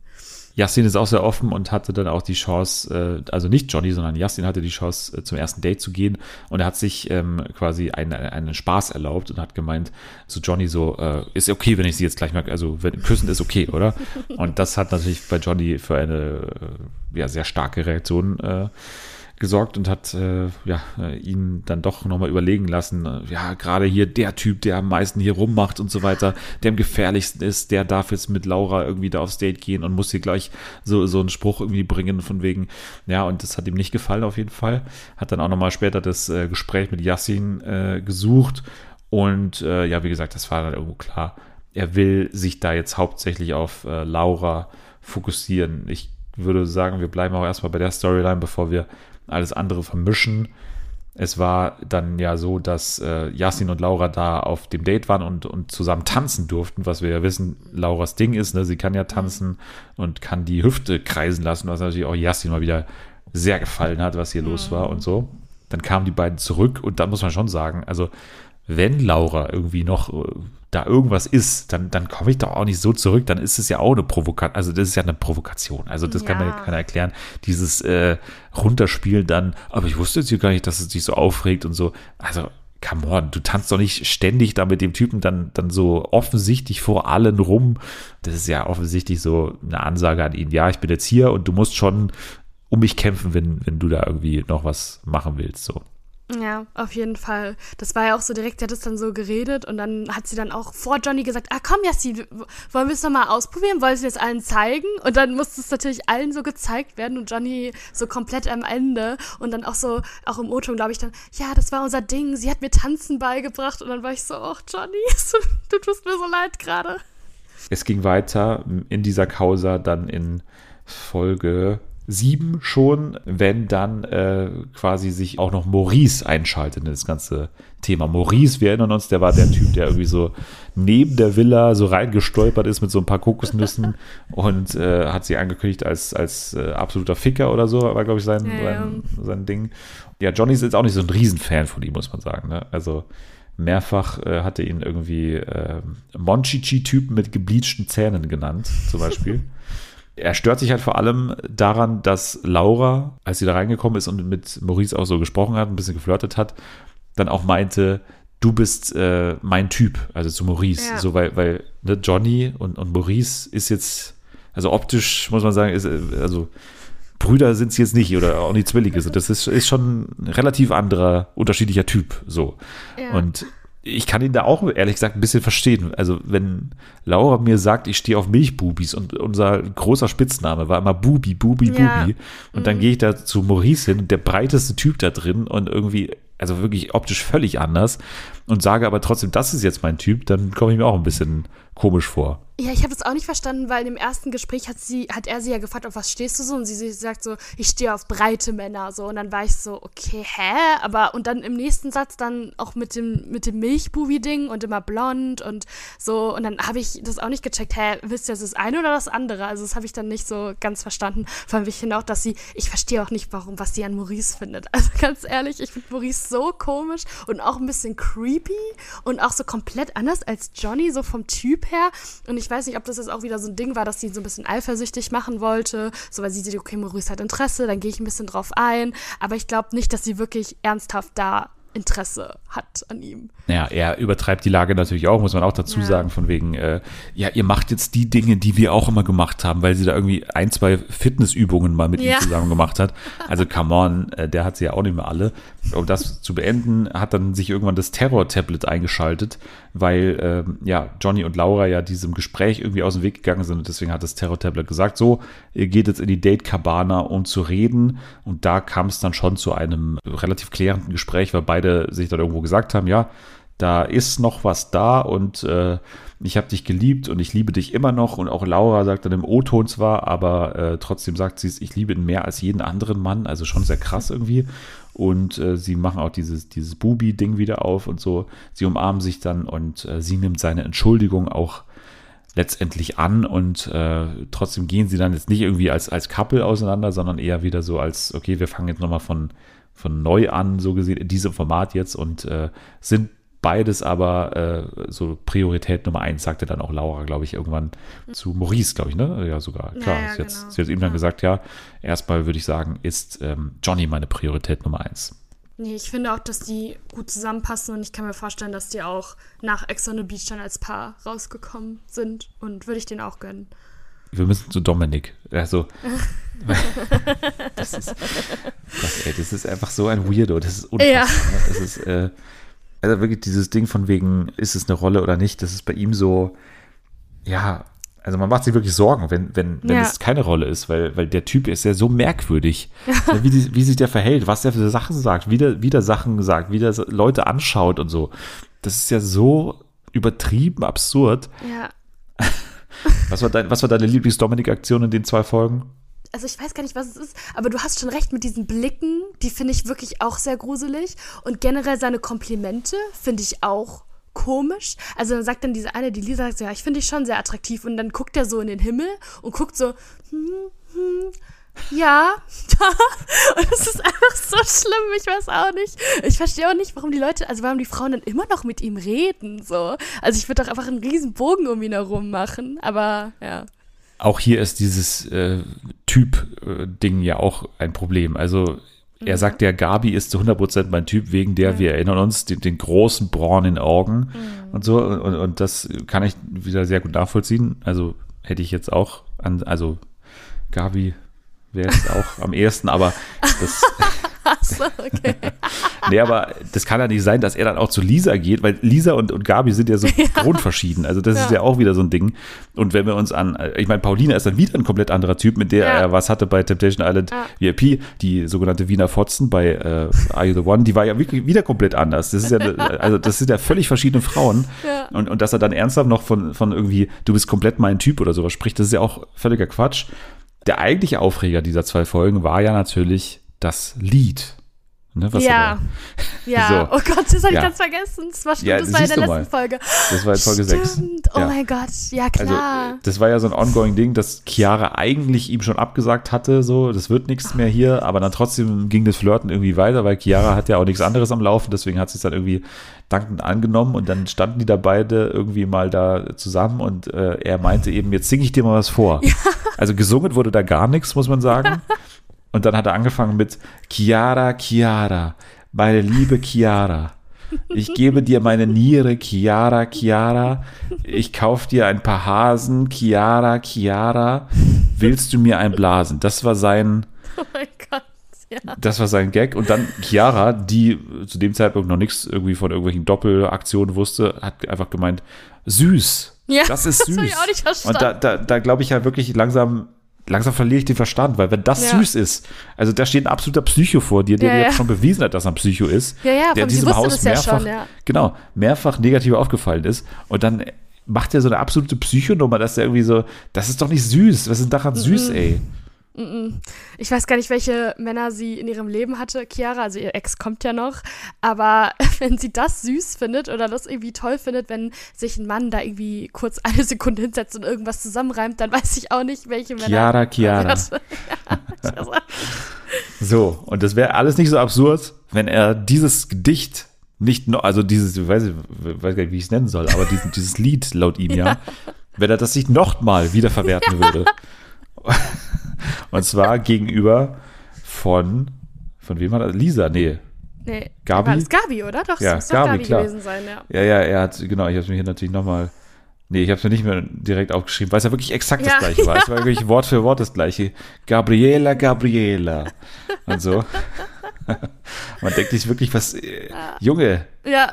Yassin ist auch sehr offen und hatte dann auch die Chance, äh, also nicht Johnny, sondern Yassin hatte die Chance, äh, zum ersten Date zu gehen und er hat sich ähm, quasi einen, einen Spaß erlaubt und hat gemeint zu Johnny so, äh, ist okay, wenn ich sie jetzt gleich mal, also wenn, küssen ist okay, oder? Und das hat natürlich bei Johnny für eine ja, sehr starke Reaktion äh, gesorgt und hat äh, ja, äh, ihn dann doch nochmal überlegen lassen, äh, ja, gerade hier der Typ, der am meisten hier rummacht und so weiter, der am gefährlichsten ist, der darf jetzt mit Laura irgendwie da aufs Date gehen und muss hier gleich so, so einen Spruch irgendwie bringen von wegen, ja, und das hat ihm nicht gefallen auf jeden Fall. Hat dann auch nochmal später das äh, Gespräch mit Yassin äh, gesucht und äh, ja, wie gesagt, das war dann irgendwo klar. Er will sich da jetzt hauptsächlich auf Laura fokussieren. Ich würde sagen, wir bleiben auch erstmal bei der Storyline, bevor wir alles andere vermischen. Es war dann ja so, dass äh, Yasin und Laura da auf dem Date waren und, und zusammen tanzen durften, was wir ja wissen, Lauras Ding ist. Ne? Sie kann ja tanzen und kann die Hüfte kreisen lassen, was natürlich auch Yasin mal wieder sehr gefallen hat, was hier mhm. los war und so. Dann kamen die beiden zurück und da muss man schon sagen, also wenn Laura irgendwie noch äh, da irgendwas ist, dann, dann komme ich doch auch nicht so zurück. Dann ist es ja auch eine Provokation. Also das ist ja eine Provokation. Also das ja. kann mir keiner erklären. Dieses äh, Runterspielen dann, aber ich wusste jetzt hier gar nicht, dass es sich so aufregt und so. Also come on, du tanzt doch nicht ständig da mit dem Typen dann, dann so offensichtlich vor allen rum. Das ist ja offensichtlich so eine Ansage an ihn. Ja, ich bin jetzt hier und du musst schon um mich kämpfen, wenn, wenn du da irgendwie noch was machen willst. So. Ja, auf jeden Fall. Das war ja auch so direkt, sie hat es dann so geredet und dann hat sie dann auch vor Johnny gesagt, ah komm Yassin, wollen wir es nochmal ausprobieren, wollen wir es allen zeigen? Und dann musste es natürlich allen so gezeigt werden und Johnny so komplett am Ende und dann auch so, auch im O-Ton glaube ich dann, ja, das war unser Ding, sie hat mir Tanzen beigebracht und dann war ich so, ach Johnny, du tust mir so leid gerade. Es ging weiter in dieser Causa dann in Folge sieben schon, wenn dann äh, quasi sich auch noch Maurice einschaltet in das ganze Thema. Maurice, wir erinnern uns, der war der Typ, der irgendwie so neben der Villa so reingestolpert ist mit so ein paar Kokosnüssen und äh, hat sie angekündigt als, als äh, absoluter Ficker oder so, war glaube ich sein, ja, sein, sein Ding. Ja, Johnny ist jetzt auch nicht so ein Riesenfan von ihm, muss man sagen. Ne? Also mehrfach äh, hatte ihn irgendwie äh, Monchichi-Typen mit gebleachten Zähnen genannt, zum Beispiel. Er stört sich halt vor allem daran, dass Laura, als sie da reingekommen ist und mit Maurice auch so gesprochen hat, ein bisschen geflirtet hat, dann auch meinte, du bist äh, mein Typ, also zu Maurice. Ja. So, weil, weil ne, Johnny und, und Maurice ist jetzt, also optisch muss man sagen, ist, äh, also Brüder sind es jetzt nicht oder auch nicht Zwillinge. Das ist, ist schon ein relativ anderer, unterschiedlicher Typ. So. Ja. Und ich kann ihn da auch ehrlich gesagt ein bisschen verstehen. Also wenn Laura mir sagt, ich stehe auf Milchbubis und unser großer Spitzname war immer Bubi, Bubi, ja. Bubi und mhm. dann gehe ich da zu Maurice hin, der breiteste Typ da drin und irgendwie also wirklich optisch völlig anders und sage aber trotzdem, das ist jetzt mein Typ, dann komme ich mir auch ein bisschen komisch vor. Ja, ich habe das auch nicht verstanden, weil im ersten Gespräch hat sie, hat er sie ja gefragt, auf was stehst du so? Und sie, sie sagt so, ich stehe auf breite Männer so. Und dann war ich so, okay, hä? Aber und dann im nächsten Satz dann auch mit dem, mit dem Milchbubi-Ding und immer blond und so. Und dann habe ich das auch nicht gecheckt, hä, wisst ihr, das eine oder das andere? Also das habe ich dann nicht so ganz verstanden. Vor allem, ich finde auch, dass sie, ich verstehe auch nicht, warum, was sie an Maurice findet. Also ganz ehrlich, ich finde Maurice so komisch und auch ein bisschen creepy und auch so komplett anders als Johnny, so vom Typ her. Und ich weiß nicht, ob das jetzt auch wieder so ein Ding war, dass sie so ein bisschen eifersüchtig machen wollte. So, weil sie sieht, okay, Maurice hat Interesse, dann gehe ich ein bisschen drauf ein. Aber ich glaube nicht, dass sie wirklich ernsthaft da Interesse hat an ihm. Ja, er übertreibt die Lage natürlich auch, muss man auch dazu ja. sagen, von wegen, äh, ja, ihr macht jetzt die Dinge, die wir auch immer gemacht haben, weil sie da irgendwie ein, zwei Fitnessübungen mal mit ja. ihm zusammen gemacht hat. Also come on, äh, der hat sie ja auch nicht mehr alle. Um das zu beenden, hat dann sich irgendwann das Terror-Tablet eingeschaltet, weil ähm, ja, Johnny und Laura ja diesem Gespräch irgendwie aus dem Weg gegangen sind und deswegen hat das Terror-Tablet gesagt, so, ihr geht jetzt in die Date-Cabana, um zu reden. Und da kam es dann schon zu einem relativ klärenden Gespräch, weil beide sich dann irgendwo gesagt haben, ja, da ist noch was da und äh, ich habe dich geliebt und ich liebe dich immer noch. Und auch Laura sagt dann im O-Ton zwar, aber äh, trotzdem sagt sie, ich liebe ihn mehr als jeden anderen Mann, also schon sehr krass irgendwie und äh, sie machen auch dieses, dieses Bubi-Ding wieder auf und so. Sie umarmen sich dann und äh, sie nimmt seine Entschuldigung auch letztendlich an und äh, trotzdem gehen sie dann jetzt nicht irgendwie als, als Couple auseinander, sondern eher wieder so als, okay, wir fangen jetzt nochmal von, von neu an, so gesehen, in diesem Format jetzt und äh, sind beides aber äh, so Priorität Nummer eins, sagte dann auch Laura, glaube ich, irgendwann zu Maurice, glaube ich, ne? Ja, sogar. Klar, Ja, ja, sie, hat, genau. sie hat ihm dann Ja. gesagt, ja, erstmal würde ich sagen, ist ähm, Johnny meine Priorität Nummer eins. Nee, ich finde auch, dass die gut zusammenpassen und ich kann mir vorstellen, dass die auch nach Ex on the Beach dann als Paar rausgekommen sind und würde ich den auch gönnen. Wir müssen zu Dominik. Also, das ist, Gott, ey, das ist einfach so ein Weirdo. Das ist unfassbar. Ja. ne? Das ist, äh, also wirklich dieses Ding von wegen, ist es eine Rolle oder nicht, das ist bei ihm so, ja, also man macht sich wirklich Sorgen, wenn, wenn, wenn Ja. es keine Rolle ist, weil, weil der Typ ist ja so merkwürdig, wie, die, wie sich der verhält, was der für Sachen sagt, wie der, wie der Sachen sagt, wie der Leute anschaut und so. Das ist ja so übertrieben absurd. Ja. Was war, dein, was war deine Lieblings-Dominik-Aktion in den zwei Folgen? Also ich weiß gar nicht, was es ist, aber du hast schon recht mit diesen Blicken, die finde ich wirklich auch sehr gruselig. Und generell seine Komplimente finde ich auch komisch. Also dann sagt dann diese eine, die Lisa sagt, so, ja, ich finde dich schon sehr attraktiv. Und dann guckt er so in den Himmel und guckt so, hm, hm, ja. und es ist einfach so schlimm, ich weiß auch nicht. Ich verstehe auch nicht, warum die Leute, also warum die Frauen dann immer noch mit ihm reden, so. Also ich würde doch einfach einen riesen Bogen um ihn herum machen, aber ja. Auch hier ist dieses äh, Typ-Ding ja auch ein Problem. Also er sagt ja, Gabi ist zu 100% mein Typ, wegen der, wir erinnern uns, den, den großen braunen Augen und so. Und, und das kann ich wieder sehr gut nachvollziehen. Also hätte ich jetzt auch an, also Gabi wäre jetzt auch am ehesten, aber das, Achso, okay. nee, aber das kann ja nicht sein, dass er dann auch zu Lisa geht, weil Lisa und, und Gabi sind ja so grundverschieden. Also das ist ja auch wieder so ein Ding. Und wenn wir uns an, ich meine, Paulina ist dann wieder ein komplett anderer Typ, mit der Ja. er was hatte bei Temptation Island Ja. VIP, die sogenannte Wiener Fotzen bei äh, Are You the One, die war ja wirklich wieder komplett anders. Das ist ja, also das sind ja völlig verschiedene Frauen. Ja. Und, und dass er dann ernsthaft noch von, von irgendwie, du bist komplett mein Typ oder sowas spricht, das ist ja auch völliger Quatsch. Der eigentliche Aufreger dieser zwei Folgen war ja natürlich das Lied. Ne, Ja. Ja, So. oh Gott, das habe ich Ja. ganz vergessen. Das war, stimmt, Ja, das war in der letzten mal. Folge. Das war in Folge 6. Stimmt, oh Ja. mein Gott, ja Also, klar. äh, das war ja so ein ongoing Ding, dass Chiara eigentlich ihm schon abgesagt hatte, so, das wird nichts mehr hier, aber dann trotzdem ging das Flirten irgendwie weiter, weil Chiara hat ja auch nichts anderes am Laufen, deswegen hat sie es dann irgendwie dankend angenommen und dann standen die da beide irgendwie mal da zusammen und äh, er meinte eben, jetzt singe ich dir mal was vor. Also gesungen wurde da gar nichts, muss man sagen. Und dann hat er angefangen mit Chiara, Chiara, meine liebe Chiara. Ich gebe dir meine Niere, Chiara, Chiara. Ich kauf dir ein paar Hasen, Chiara, Chiara. Willst du mir ein Blasen? Das war sein, oh mein Gott, ja. das war sein Gag. Und dann Chiara, die zu dem Zeitpunkt noch nichts irgendwie von irgendwelchen Doppelaktionen wusste, hat einfach gemeint, süß. Ja, das ist das süß. hab ich auch nicht verstanden. Und da, da, da glaube ich ja wirklich langsam, langsam verliere ich den Verstand, weil wenn das Ja. süß ist, also da steht ein absoluter Psycho vor dir, der Ja, dir ja. schon bewiesen hat, dass er ein Psycho ist, Ja, ja, der in diesem Haus mehrfach, schon, genau, mehrfach negativ aufgefallen ist und dann macht er so eine absolute Psychonummer, dass er irgendwie so, das ist doch nicht süß, was ist denn daran süß, ey? Ich weiß gar nicht, welche Männer sie in ihrem Leben hatte, Chiara, also ihr Ex kommt ja noch, aber wenn sie das süß findet oder das irgendwie toll findet, wenn sich ein Mann da irgendwie kurz eine Sekunde hinsetzt und irgendwas zusammenreimt, dann weiß ich auch nicht, welche Männer. Chiara, Chiara. Ja, So, und das wäre alles nicht so absurd, wenn er dieses Gedicht nicht noch, also dieses, ich weiß, ich weiß gar nicht, wie ich es nennen soll, aber diesen, dieses Lied laut ihm ja, wenn er das sich nochmal wiederverwerten würde. Und zwar gegenüber von, von wem war das? Lisa, nee. nee, Gabi? War das Gabi, oder? Doch, Ja, es muss Gabi, Gabi klar. gewesen sein, ja. Ja, ja, er hat, genau, ich habe mir hier natürlich nochmal, nee, ich habe es mir nicht mehr direkt aufgeschrieben, weil es ja wirklich exakt das Ja, gleiche war. Es war wirklich Wort für Wort das gleiche. Gabriela, Gabriela. Und so. Man denkt sich wirklich, was, äh, Junge, Ja,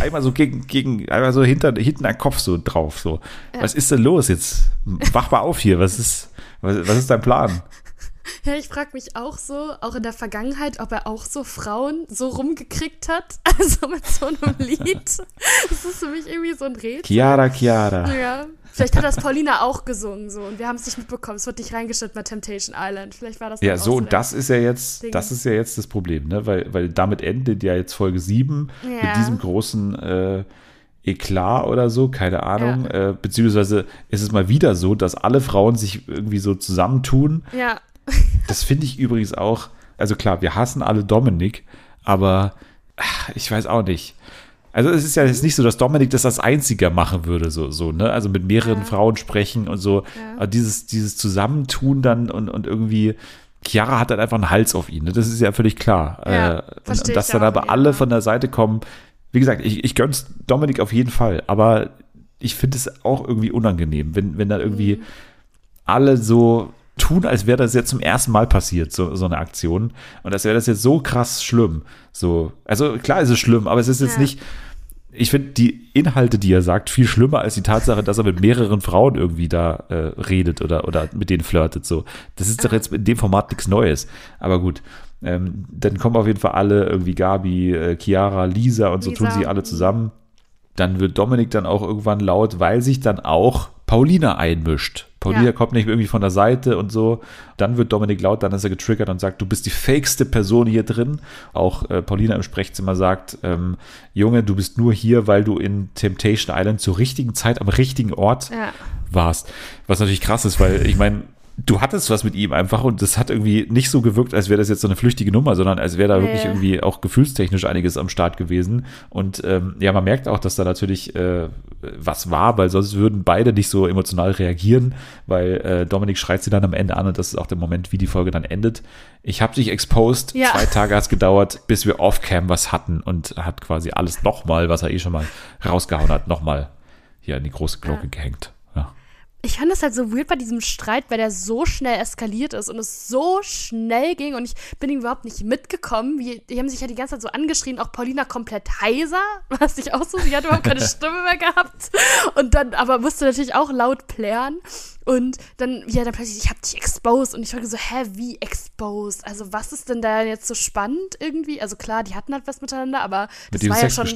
einmal so gegen, gegen, einmal so hinter, hinten am Kopf so drauf, so. Was ist denn los jetzt? Wach mal auf hier, was ist, was, was ist dein Plan? Ja, ich frage mich auch so, auch in der Vergangenheit, ob er auch so Frauen so rumgekriegt hat. Also mit so einem Lied. Das ist für mich irgendwie so ein Rätsel. Chiara, Chiara. Ja. Vielleicht hat das Paulina auch gesungen so und wir haben es nicht mitbekommen. Es wird nicht reingeschnitten bei Temptation Island. Vielleicht war das Ja, so, das ist ja jetzt, Ding. das ist ja jetzt das Problem, ne? Weil, weil damit endet ja jetzt Folge 7 mit Ja. diesem großen, äh, Eklat oder so, keine Ahnung. Äh, beziehungsweise ist es mal wieder so, dass alle Frauen sich irgendwie so zusammentun. Ja. Das finde ich übrigens auch, also klar, wir hassen alle Dominik, aber ach, ich weiß auch nicht. Also es ist ja jetzt nicht so, dass Dominik das als einziger machen würde, so, so, ne? Also mit mehreren Ja. Frauen sprechen und so. Ja. Dieses, dieses Zusammentun dann und, und irgendwie, Chiara hat dann einfach einen Hals auf ihn, ne? Das ist ja völlig klar. Ja, äh, und, und dass dann aber alle von der Seite kommen, wie gesagt, ich, ich gönn's Dominik auf jeden Fall, aber ich finde es auch irgendwie unangenehm, wenn, wenn dann irgendwie Mhm. alle so tun, als wäre das jetzt zum ersten Mal passiert, so, so eine Aktion. Und als wäre das jetzt so krass schlimm. So, also klar ist es schlimm, aber es ist jetzt Ja. nicht. Ich finde die Inhalte, die er sagt, viel schlimmer als die Tatsache, dass er mit mehreren Frauen irgendwie da äh, redet oder, oder mit denen flirtet. So, das ist doch jetzt in dem Format nichts Neues. Aber gut, ähm, dann kommen auf jeden Fall alle irgendwie Gabi, äh, Chiara, Lisa und so Lisa, tun sie alle zusammen. Dann wird Dominik dann auch irgendwann laut, weil sich dann auch Paulina einmischt. Paulina Ja. kommt nicht irgendwie von der Seite und so. Dann wird Dominik laut, dann ist er getriggert und sagt, du bist die fakeste Person hier drin. Auch äh, Paulina im Sprechzimmer sagt, ähm, Junge, du bist nur hier, weil du in Temptation Island zur richtigen Zeit am richtigen Ort Ja. warst. Was natürlich krass ist, weil ich meine, du hattest was mit ihm einfach und das hat irgendwie nicht so gewirkt, als wäre das jetzt so eine flüchtige Nummer, sondern als wäre da wirklich irgendwie auch gefühlstechnisch einiges am Start gewesen. Und ähm, ja, man merkt auch, dass da natürlich äh, was war, weil sonst würden beide nicht so emotional reagieren, weil äh, Dominik schreit sie dann am Ende an und das ist auch der Moment, wie die Folge dann endet. Ich habe dich exposed, Ja. zwei Tage hat es gedauert, bis wir off-cam was hatten und hat quasi alles nochmal, was er eh schon mal rausgehauen hat, nochmal hier an die große Glocke gehängt. Ich fand das halt so weird bei diesem Streit, weil der so schnell eskaliert ist und es so schnell ging und ich bin ihm überhaupt nicht mitgekommen. Wie, die haben sich ja die ganze Zeit so angeschrien, auch Paulina komplett heiser, was ich auch so, sie hat überhaupt keine Stimme mehr gehabt und dann, aber musste natürlich auch laut plären und dann, ja, dann plötzlich, ich hab dich exposed und ich war so, hä, wie exposed? Also was ist denn da jetzt so spannend irgendwie? Also klar, die hatten halt was miteinander, aber Mit das dem war ja schon,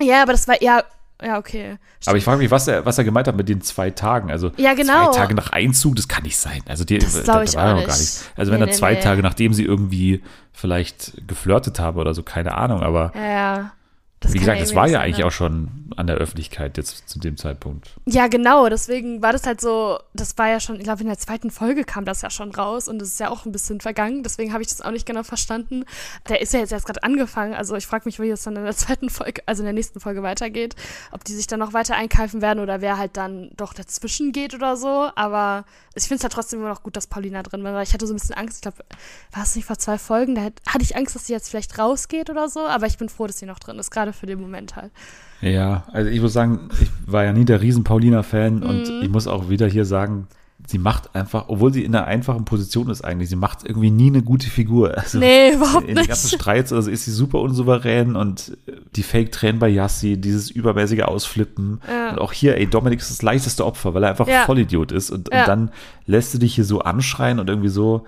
ja, aber das war eher, ja, okay. Aber ich frage mich, was er, was er gemeint hat mit den zwei Tagen. Also Ja, genau. zwei Tage nach Einzug, das kann nicht sein. Also die, Das da, da ich war auch noch gar nicht. Also wenn Nee, er nee, zwei nee. Tage, nachdem sie irgendwie vielleicht geflirtet haben oder so, keine Ahnung. Aber Ja, ja. Das wie gesagt, ja es irgendwie war ja eigentlich ne? auch schon an der Öffentlichkeit jetzt zu dem Zeitpunkt. Ja, genau. Deswegen war das halt so, das war ja schon, ich glaube, in der zweiten Folge kam das ja schon raus und es ist ja auch ein bisschen vergangen. Deswegen habe ich das auch nicht genau verstanden. Der ist ja jetzt erst gerade angefangen. Also ich frage mich, wie es dann in der zweiten Folge, also in der nächsten Folge weitergeht. Ob die sich dann noch weiter einkeifen werden oder wer halt dann doch dazwischen geht oder so. Aber ich finde es halt trotzdem immer noch gut, dass Paulina drin war. Ich hatte so ein bisschen Angst. Ich glaube, war es nicht vor zwei Folgen? Da hat- hatte ich Angst, dass sie jetzt vielleicht rausgeht oder so. Aber ich bin froh, dass sie noch drin ist, gerade für den Moment halt. Ja, also ich muss sagen, ich war ja nie der riesen Paulina-Fan und Mhm. ich muss auch wieder hier sagen, sie macht einfach, obwohl sie in einer einfachen Position ist eigentlich, sie macht irgendwie nie eine gute Figur. Also Nee, überhaupt in den ganzen nicht. Streits, also ist sie super unsouverän und die Fake-Tränen bei Yassi, dieses übermäßige Ausflippen. Ja. Und auch hier, ey, Dominik ist das leichteste Opfer, weil er einfach Ja. Vollidiot ist. Und, Ja. und dann lässt du dich hier so anschreien und irgendwie so,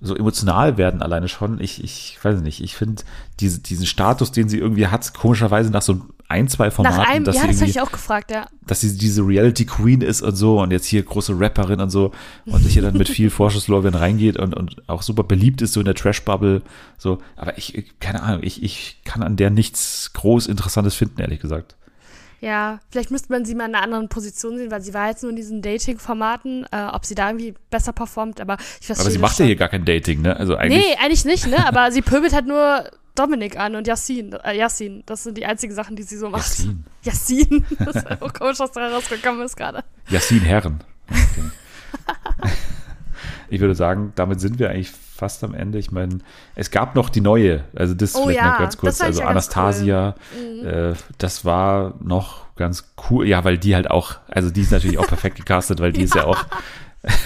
so emotional werden alleine schon. Ich, ich weiß nicht, ich finde diese, diesen Status, den sie irgendwie hat, komischerweise nach so ein, zwei Formaten, Nach einem, dass ja, sie das habe ich auch gefragt, ja. dass sie diese Reality Queen ist und so und jetzt hier große Rapperin und so und sich hier dann mit viel Vorschusslorbeeren reingeht und, und auch super beliebt ist so in der Trash-Bubble. So, aber ich- keine Ahnung, ich, ich kann an der nichts groß Interessantes finden, ehrlich gesagt. Ja, vielleicht müsste man sie mal in einer anderen Position sehen, weil sie war jetzt nur in diesen Dating-Formaten, äh, ob sie da irgendwie besser performt, aber ich verstehe Aber sie macht ja hier gar kein Dating, ne? Also eigentlich. Nee, eigentlich nicht, ne? Aber sie pöbelt halt nur Dominik an und Yassin. Äh, Yassin, das sind die einzigen Sachen, die sie so macht. Yassin. Yassin. Das ist auch komisch, was da rausgekommen ist gerade. Yassin Herren. Okay. Ich würde sagen, damit sind wir eigentlich fast am Ende. Ich meine, es gab noch die neue, also das Oh vielleicht ja, noch ganz kurz. Also ja Anastasia, äh, das war noch ganz cool. Ja, weil die halt auch, also die ist natürlich auch perfekt gecastet, weil die ist ja auch.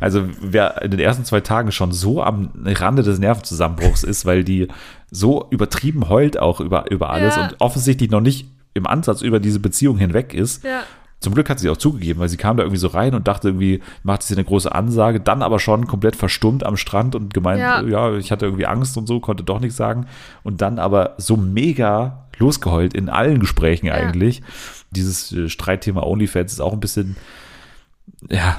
Also wer in den ersten zwei Tagen schon so am Rande des Nervenzusammenbruchs ist, weil die so übertrieben heult auch über, über alles Ja. und offensichtlich noch nicht im Ansatz über diese Beziehung hinweg ist, Ja. Zum Glück hat sie auch zugegeben, weil sie kam da irgendwie so rein und dachte irgendwie, macht sie eine große Ansage, dann aber schon komplett verstummt am Strand und gemeint, Ja. ja. ich hatte irgendwie Angst und so, konnte doch nichts sagen. Und dann aber so mega losgeheult in allen Gesprächen Ja. eigentlich. Dieses äh, Streitthema OnlyFans ist auch ein bisschen, ja,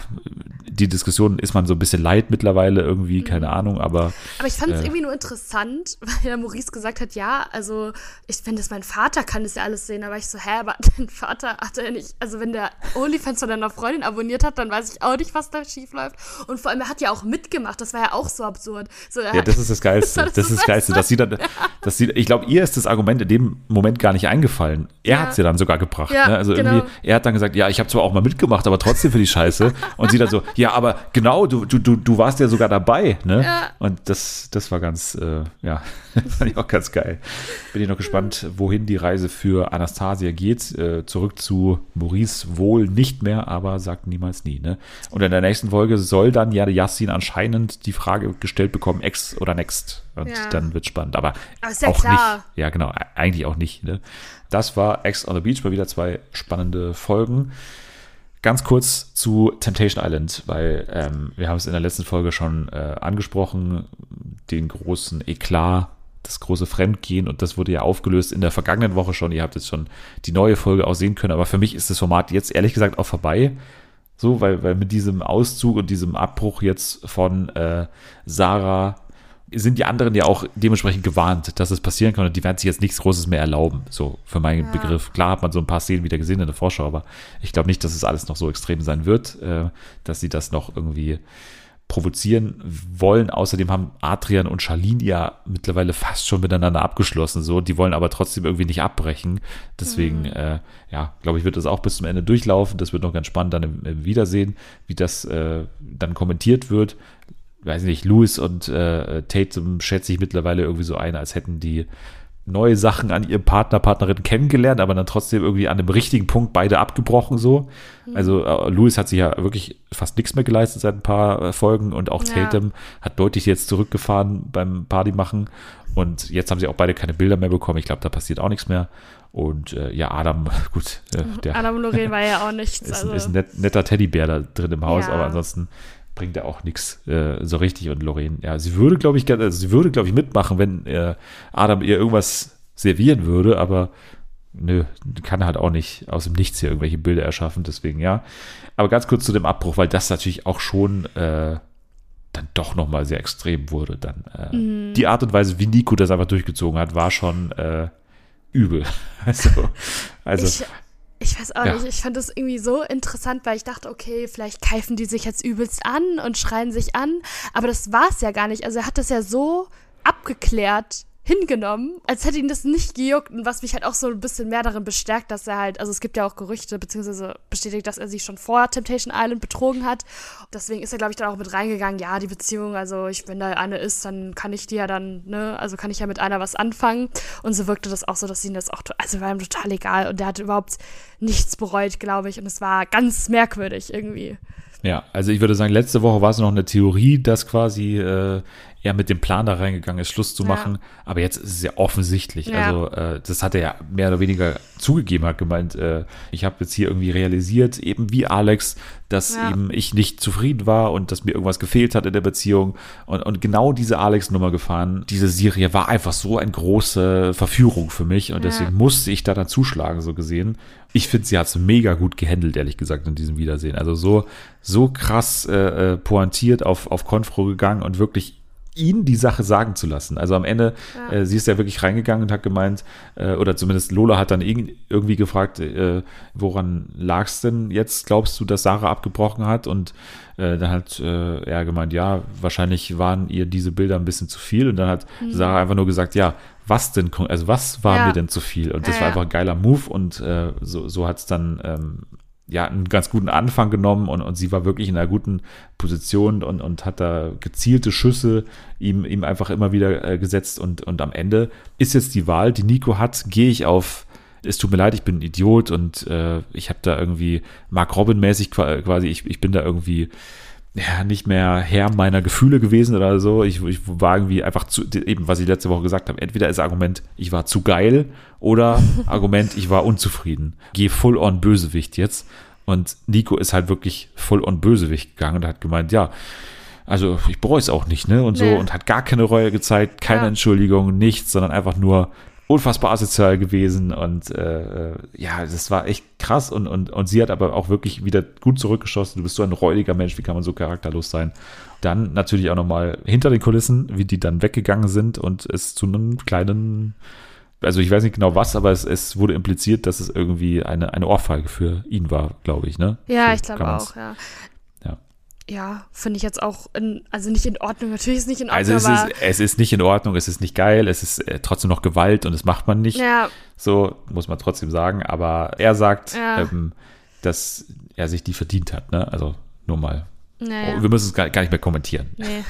die Diskussion ist man so ein bisschen leid mittlerweile irgendwie, keine Ahnung, aber Aber ich fand es Äh. irgendwie nur interessant, weil ja Maurice gesagt hat, ja, also ich finde, das mein Vater kann das ja alles sehen. War ich so, hä, aber dein Vater hat ja nicht, also wenn der OnlyFans von deiner Freundin abonniert hat, dann weiß ich auch nicht, was da schief läuft. Und vor allem, er hat ja auch mitgemacht, das war ja auch so absurd. So, er Ja, das ist das Geilste. Das Das ist das Geilste. Dass sie dann, dass sie, ich glaube, ihr ist das Argument in dem Moment gar nicht eingefallen. Er Ja. hat es ja dann sogar gebracht. Ja, ne? Also genau. irgendwie, er hat dann gesagt, ja, ich habe zwar auch mal mitgemacht, aber trotzdem für die Scheiße. Und sie dann so, ja, aber genau, du, du, du, du warst ja sogar dabei. Ne? Ja. Und das, das war ganz, äh, ja, fand ich auch ganz geil. Bin ich noch gespannt, wohin die Reise für Anastasia geht. Äh, zurück zu Maurice wohl nicht mehr, aber sagt niemals nie. Ne? Und in der nächsten Folge soll dann ja Yassin anscheinend die Frage gestellt bekommen, Ex oder Next. Und Ja. dann wird spannend. Aber, Aber ist ja auch klar. nicht. Ja, genau, e- eigentlich auch nicht. Ne? Das war Ex on the Beach, mal wieder zwei spannende Folgen. Ganz kurz zu Temptation Island, weil ähm, wir haben es in der letzten Folge schon äh, angesprochen, den großen Eklat, das große Fremdgehen und das wurde ja aufgelöst in der vergangenen Woche schon. Ihr habt jetzt schon die neue Folge auch sehen können, aber für mich ist das Format jetzt ehrlich gesagt auch vorbei. So, weil, weil mit diesem Auszug und diesem Abbruch jetzt von äh, Sarah sind die anderen ja auch dementsprechend gewarnt, dass es passieren kann und die werden sich jetzt nichts Großes mehr erlauben, so für meinen Begriff. Klar hat man so ein paar Szenen wieder gesehen in der Vorschau, aber ich glaube nicht, dass es alles noch so extrem sein wird, äh, dass sie das noch irgendwie provozieren wollen. Außerdem haben Adrian und Charlene ja mittlerweile fast schon miteinander abgeschlossen, so. Die wollen aber trotzdem irgendwie nicht abbrechen. Deswegen, äh, ja, glaube ich, wird das auch bis zum Ende durchlaufen. Das wird noch ganz spannend dann im, im Wiedersehen, wie das äh, dann kommentiert wird weiß nicht, Louis und äh, Tatum schätze ich mittlerweile irgendwie so ein, als hätten die neue Sachen an ihrem Partner, Partnerin kennengelernt, aber dann trotzdem irgendwie an dem richtigen Punkt beide abgebrochen so. Also äh, Louis hat sich ja wirklich fast nichts mehr geleistet seit ein paar äh, Folgen und auch Ja. Tatum hat deutlich jetzt zurückgefahren beim Party machen und jetzt haben sie auch beide keine Bilder mehr bekommen. Ich glaube, da passiert auch nichts mehr. Und äh, ja, Adam, gut, äh, der Adam Lorraine war ja auch nichts. ist, also, ist ein net, netter Teddybär da drin im Haus, Ja. aber ansonsten bringt er auch nichts äh, so richtig. Und Lorraine, ja, sie würde, glaube ich, also sie würde, glaube ich, mitmachen, wenn äh, Adam ihr irgendwas servieren würde, aber nö, kann halt auch nicht aus dem Nichts hier irgendwelche Bilder erschaffen, deswegen ja. Aber ganz kurz zu dem Abbruch, weil das natürlich auch schon äh, dann doch nochmal sehr extrem wurde. Dann äh, die Art und Weise, wie Nico das einfach durchgezogen hat, war schon äh, übel. Also, also ich, ich weiß auch Ja. nicht, ich fand das irgendwie so interessant, weil ich dachte, okay, vielleicht keifen die sich jetzt übelst an und schreien sich an, aber das war es ja gar nicht. Also er hat das ja so abgeklärt hingenommen, als hätte ihn das nicht gejuckt und was mich halt auch so ein bisschen mehr darin bestärkt, dass er halt, also es gibt ja auch Gerüchte, beziehungsweise bestätigt, dass er sich schon vor Temptation Island betrogen hat. Deswegen ist er, glaube ich, dann auch mit reingegangen, ja, die Beziehung, also ich, wenn da eine ist, dann kann ich die ja dann, ne, also kann ich ja mit einer was anfangen. Und so wirkte das auch so, dass ihn das auch, also war ihm total egal und der hat überhaupt nichts bereut, glaube ich. Und es war ganz merkwürdig irgendwie. Ja, also ich würde sagen, letzte Woche war es noch eine Theorie, dass quasi äh, er mit dem Plan da reingegangen ist, Schluss zu Ja. machen. Aber jetzt ist es ja offensichtlich. Ja. Also äh, das hat er ja mehr oder weniger zugegeben, hat gemeint, äh, ich habe jetzt hier irgendwie realisiert, eben wie Alex, dass Ja. eben ich nicht zufrieden war und dass mir irgendwas gefehlt hat in der Beziehung. Und, und genau diese Alex-Nummer gefahren, diese Serie war einfach so eine große Verführung für mich und Ja. deswegen musste ich da dann zuschlagen, so gesehen. Ich finde, sie hat es mega gut gehandelt, ehrlich gesagt, in diesem Wiedersehen. Also so, so krass äh, äh, pointiert auf, auf Konfro gegangen und wirklich ihn die Sache sagen zu lassen. Also am Ende, Ja. äh, sie ist ja wirklich reingegangen und hat gemeint, äh, oder zumindest Lola hat dann irg- irgendwie gefragt, äh, woran lag es denn jetzt, glaubst du, dass Sarah abgebrochen hat? Und äh, dann hat äh, er gemeint, ja, wahrscheinlich waren ihr diese Bilder ein bisschen zu viel. Und dann hat Sarah einfach nur gesagt, ja, was denn, also was war Mhm. Ja. mir denn zu viel? Und das war einfach ein geiler Move und äh, so, so hat es dann ähm, ja einen ganz guten Anfang genommen und, und sie war wirklich in einer guten Position und, und hat da gezielte Schüsse ihm, ihm einfach immer wieder äh, gesetzt und, und am Ende ist jetzt die Wahl, die Nico hat, gehe ich auf es tut mir leid, ich bin ein Idiot und äh, ich habe da irgendwie Mark Robin mäßig qua- quasi, ich, ich bin da irgendwie ja, nicht mehr Herr meiner Gefühle gewesen oder so. Ich, ich war irgendwie einfach zu, eben, was ich letzte Woche gesagt habe. Entweder ist Argument, ich war zu geil oder Argument, ich war unzufrieden. Geh full on Bösewicht jetzt. Und Nico ist halt wirklich full on Bösewicht gegangen und hat gemeint, ja, also ich bereue es auch nicht, ne? Und so Nee. und hat gar keine Reue gezeigt, keine Ja. Entschuldigung, nichts, sondern einfach nur unfassbar asozial gewesen und äh, äh, ja, das war echt krass und, und, und sie hat aber auch wirklich wieder gut zurückgeschossen. Du bist so ein räudiger Mensch, wie kann man so charakterlos sein? Dann natürlich auch nochmal hinter den Kulissen, wie die dann weggegangen sind und es zu einem kleinen, also ich weiß nicht genau was, aber es, es wurde impliziert, dass es irgendwie eine, eine Ohrfeige für ihn war, glaube ich, ne? Ja, So ich glaube auch, ja. Ja. Finde ich jetzt auch, in, also nicht in Ordnung. Natürlich ist es nicht in Ordnung, Also es aber ist, es ist nicht in Ordnung, es ist nicht geil, es ist äh, trotzdem noch Gewalt und das macht man nicht. ja, So muss man trotzdem sagen. Aber er sagt, Ja. ähm, dass er sich die verdient hat. Ne? Also nur mal. naja. Oh, wir müssen es gar, gar nicht mehr kommentieren. nee.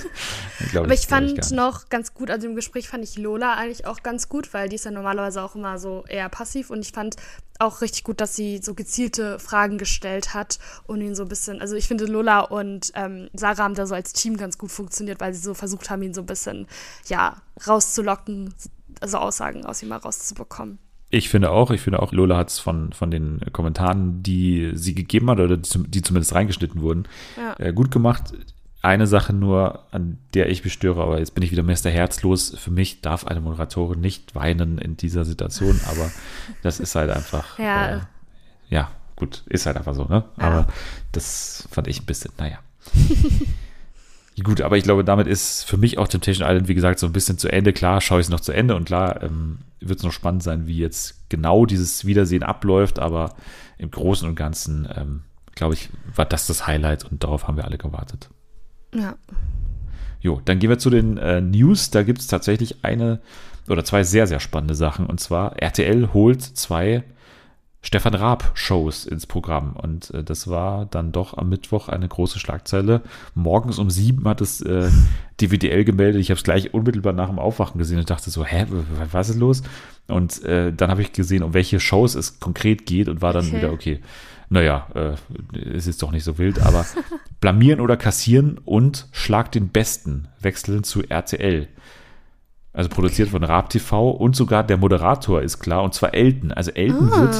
Glaub Aber ich fand nicht. noch ganz gut, also im Gespräch fand ich Lola eigentlich auch ganz gut, weil die ist ja normalerweise auch immer so eher passiv und ich fand auch richtig gut, dass sie so gezielte Fragen gestellt hat und ihn so ein bisschen, also ich finde Lola und ähm, Sarah haben da so als Team ganz gut funktioniert, weil sie so versucht haben, ihn so ein bisschen, ja, rauszulocken, also Aussagen aus ihm mal rauszubekommen. Ich finde auch, ich finde auch, Lola hat es von, von den Kommentaren, die sie gegeben hat oder die, die zumindest reingeschnitten wurden, Ja. äh, gut gemacht. Eine Sache nur, an der ich mich störe, aber jetzt bin ich wieder Mr. Herzlos. Für mich darf eine Moderatorin nicht weinen in dieser Situation, aber das ist halt einfach. Ja. Äh, ja, gut, ist halt einfach so, ne? Ja. Aber das fand ich ein bisschen, naja. Gut, aber ich glaube, damit ist für mich auch Temptation Island, wie gesagt, so ein bisschen zu Ende. Klar, schaue ich es noch zu Ende und klar ähm, wird es noch spannend sein, wie jetzt genau dieses Wiedersehen abläuft, aber im Großen und Ganzen, ähm, glaube ich, war das das Highlight und darauf haben wir alle gewartet. Ja. Jo, dann gehen wir zu den äh, News. Da gibt es tatsächlich eine oder zwei sehr, sehr spannende Sachen. Und zwar RTL holt zwei Stefan Raab-Shows ins Programm. Und äh, das war dann doch am Mittwoch eine große Schlagzeile. Morgens um sieben hat es äh, die WDL gemeldet. Ich habe es gleich unmittelbar nach dem Aufwachen gesehen und dachte so, hä, was ist los? Und äh, dann habe ich gesehen, um welche Shows es konkret geht und war dann Okay. wieder, okay, naja, äh, es ist doch nicht so wild, aber blamieren oder kassieren und Schlag den Besten wechseln zu RTL. Also produziert von Raab TV und sogar der Moderator ist klar, und zwar Elton. Also Elton wird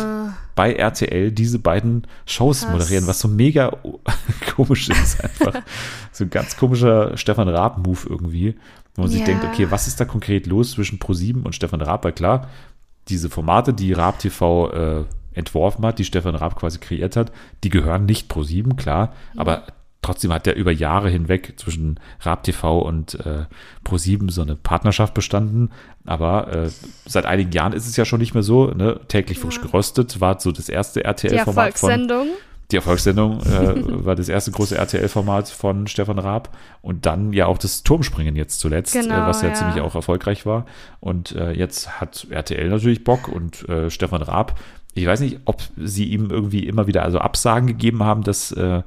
bei RTL diese beiden Shows Krass. moderieren, was so mega komisch ist einfach. so ein ganz komischer Stefan Raab-Move irgendwie, wo man sich Ja. denkt, okay, was ist da konkret los zwischen ProSieben und Stefan Raab? Weil klar, diese Formate, die Raab TV äh, entworfen hat, die Stefan Raab quasi kreiert hat, die gehören nicht ProSieben, klar, aber trotzdem hat der über Jahre hinweg zwischen Raab TV und äh, ProSieben so eine Partnerschaft bestanden. Aber äh, seit einigen Jahren ist es ja schon nicht mehr so. Ne? Täglich frisch geröstet war so das erste Die RTL-Format von Erfolgssendung. die Erfolgssendung äh, war das erste große RTL-Format von Stefan Raab und dann ja auch das Turmspringen jetzt zuletzt, Genau, äh, was ja, ja. ziemlich auch erfolgreich war. Und äh, jetzt hat RTL natürlich Bock und äh, Stefan Raab, ich weiß nicht, ob sie ihm irgendwie immer wieder also Absagen gegeben haben, dass äh,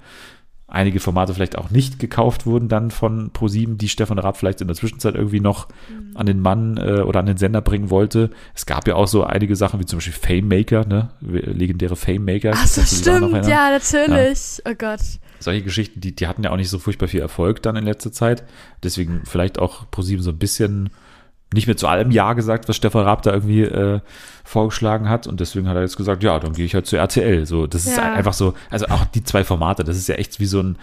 einige Formate vielleicht auch nicht gekauft wurden dann von ProSieben, die Stefan Raab vielleicht in der Zwischenzeit irgendwie noch Mhm. an den Mann äh, oder an den Sender bringen wollte. Es gab ja auch so einige Sachen wie zum Beispiel Fame Maker, ne? legendäre Fame Maker. Ach so, noch stimmt, ja, natürlich. Oh Gott. solche Geschichten, die, die hatten ja auch nicht so furchtbar viel Erfolg dann in letzter Zeit. Deswegen vielleicht auch ProSieben so ein bisschen nicht mehr zu allem Ja gesagt, was Stefan Raab da irgendwie äh, vorgeschlagen hat. Und deswegen hat er jetzt gesagt, ja, dann gehe ich halt zu RTL. So, das ist Ja. einfach so, also auch die zwei Formate, das ist ja echt wie so ein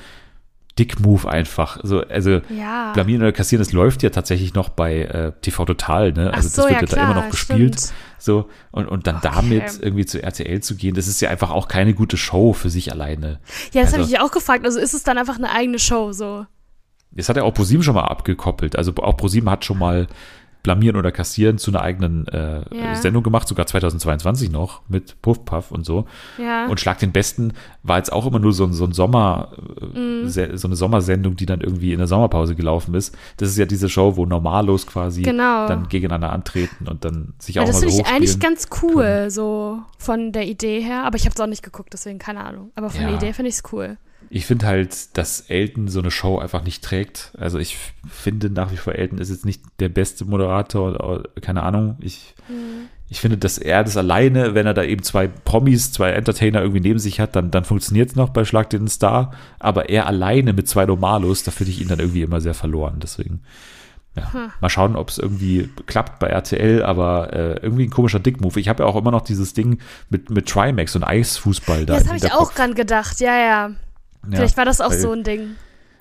Dick-Move einfach. So, also Ja. blamieren oder kassieren, das läuft ja tatsächlich noch bei äh, TV Total, ne? Also so, das wird ja, ja da immer klar, noch gespielt. stimmt. So, und, und dann Okay. damit irgendwie zu RTL zu gehen, das ist ja einfach auch keine gute Show für sich alleine. Ja, das Also- habe ich auch gefragt. Also ist es dann einfach eine eigene Show so? Das hat ja auch ProSieben schon mal abgekoppelt. Also auch ProSieben hat schon mal Blamieren oder Kassieren zu einer eigenen äh, Ja. Sendung gemacht, sogar 2022 noch mit Puff Puff und so. Ja. Und Schlag den Besten war jetzt auch immer nur so, so ein Sommer, äh, Mhm. so eine Sommersendung, die dann irgendwie in der Sommerpause gelaufen ist. Das ist ja diese Show, wo Normalos quasi Genau. dann gegeneinander antreten und dann sich ja, auch das mal so finde ich eigentlich ganz cool, so von der Idee her. Aber ich habe es auch nicht geguckt, deswegen keine Ahnung. Aber von Ja. der Idee finde ich es cool. Ich finde halt, dass Elton so eine Show einfach nicht trägt. Also ich finde nach wie vor, Elton ist jetzt nicht der beste Moderator, oder, keine Ahnung. Ich, ich finde, dass er das alleine, wenn er da eben zwei Promis, zwei Entertainer irgendwie neben sich hat, dann, dann funktioniert es noch bei Schlag den Star. Aber er alleine mit zwei Normalos, da finde ich ihn dann irgendwie immer sehr verloren. Deswegen, ja. Mal schauen, ob es irgendwie klappt bei RTL, aber äh, irgendwie ein komischer Dickmove. Ich habe ja auch immer noch dieses Ding mit, mit Trimax und Eisfußball da. Das habe ich auch dran gedacht. Ja, ja. Ja, Vielleicht war das auch weil- so ein Ding.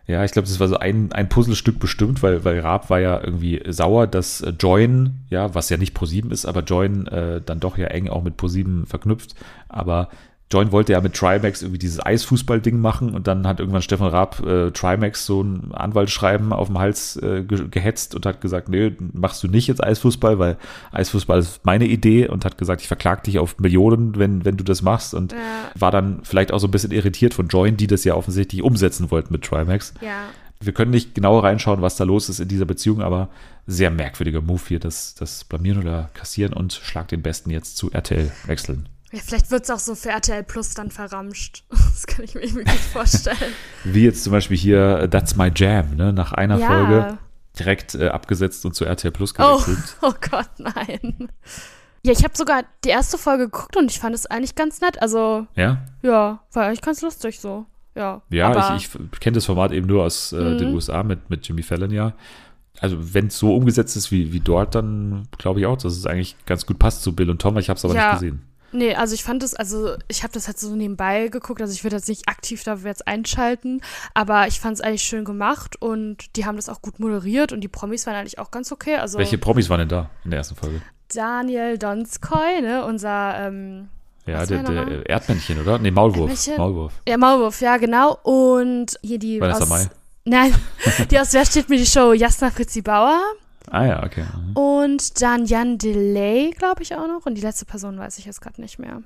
Ja, ich glaube, das war so ein, ein Puzzlestück bestimmt, weil, weil Raab war ja irgendwie sauer, dass äh, Join, ja, was ja nicht ProSieben ist, aber Join äh, dann doch ja eng auch mit ProSieben verknüpft. Aber Join wollte ja mit Trimax irgendwie dieses Eisfußball-Ding machen und dann hat irgendwann Stefan Raab äh, Trimax so ein Anwaltsschreiben auf dem Hals äh, ge gehetzt und hat gesagt, nee, machst du nicht jetzt Eisfußball, weil Eisfußball ist meine Idee und hat gesagt, ich verklag dich auf Millionen, wenn, wenn du das machst und Ja. war dann vielleicht auch so ein bisschen irritiert von Join, die das ja offensichtlich umsetzen wollten mit Trimax. Ja. Wir können nicht genauer reinschauen, was da los ist in dieser Beziehung, aber sehr merkwürdiger Move hier, das, das Blamieren oder Kassieren und Schlag den Besten jetzt zu RTL wechseln. Ja, vielleicht wird es auch so für RTL Plus dann verramscht. Das kann ich mir irgendwie gut vorstellen. Wie jetzt zum Beispiel hier äh, That's My Jam, ne? nach einer Ja. Folge direkt äh, abgesetzt und zu RTL Plus Oh, gewechselt. oh Gott, nein. Ja, ich habe sogar die erste Folge geguckt und ich fand es eigentlich ganz nett. Also, Ja, ja, war eigentlich ganz lustig so. Ja, ja aber, ich, ich kenne das Format eben nur aus äh, den Mhm. USA mit, mit Jimmy Fallon, ja. Also wenn es so umgesetzt ist wie, wie dort, dann glaube ich auch, dass es eigentlich ganz gut passt zu Bill und Tom, ich habe es aber Ja. nicht gesehen. Nee, also ich fand es, also ich habe das halt so nebenbei geguckt, also ich würde jetzt nicht aktiv dafür jetzt einschalten, aber ich fand es eigentlich schön gemacht und die haben das auch gut moderiert und die Promis waren eigentlich auch ganz okay. Also Welche Promis waren denn da in der ersten Folge? Daniel Donskoy, ne, unser ähm, Ja, der der Erdmännchen, oder? Nee, Maulwurf. Erdmännchen? Maulwurf. ja, Maulwurf, ja, genau. Und hier die Vanessa aus, Mai. Nein, die aus Wer steht mir die Show? Jasna Fritzi Bauer Ah ja, okay. Mhm. und dann Jan Delay, glaube ich auch noch. Und die letzte Person weiß ich jetzt gerade nicht mehr.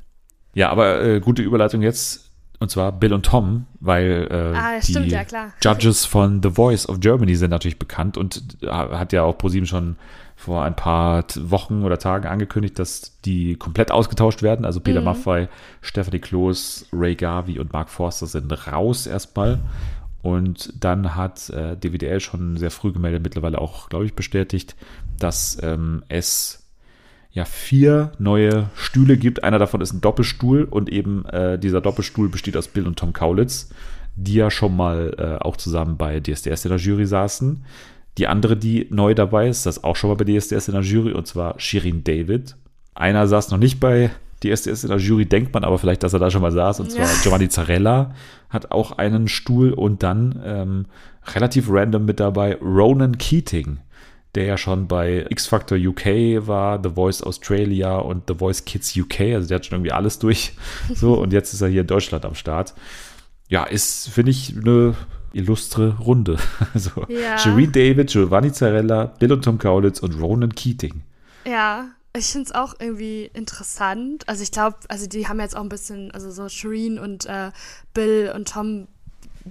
Ja, aber äh, gute Überleitung jetzt. Und zwar Bill und Tom, weil äh, Ah, ja, die stimmt, ja, klar. Judges von The Voice of Germany sind natürlich bekannt und äh, hat ja auch ProSieben schon vor ein paar Wochen oder Tagen angekündigt, dass die komplett ausgetauscht werden. Also Peter Mhm. Maffay, Stephanie Kloß, Ray Garvey und Mark Forster sind raus erstmal. Und dann hat äh, DWDL schon sehr früh gemeldet, mittlerweile auch, glaube ich, bestätigt, dass ähm, es ja vier neue Stühle gibt. Einer davon ist ein Doppelstuhl und eben äh, dieser Doppelstuhl besteht aus Bill und Tom Kaulitz, die ja schon mal äh, auch zusammen bei DSDS in der Jury saßen. Die andere, die neu dabei ist, das auch schon mal bei DSDS in der Jury und zwar Shirin David. Einer saß noch nicht bei DSDS in der Jury, denkt man aber vielleicht, dass er da schon mal saß und zwar Ja. Giovanni Zarella hat auch einen Stuhl und dann ähm, relativ random mit dabei Ronan Keating der ja schon bei X Factor UK war, The Voice Australia und The Voice Kids UK, also der hat schon irgendwie alles durch. So, und jetzt ist er hier in Deutschland am Start. Ja, ist, finde ich, eine illustre Runde. So. Ja. Shireen David, Giovanni Zarella, Bill und Tom Kaulitz und Ronan Keating. Ja, ich finde es auch irgendwie interessant. Also ich glaube, also die haben jetzt auch ein bisschen, also so Shireen und äh, Bill und Tom,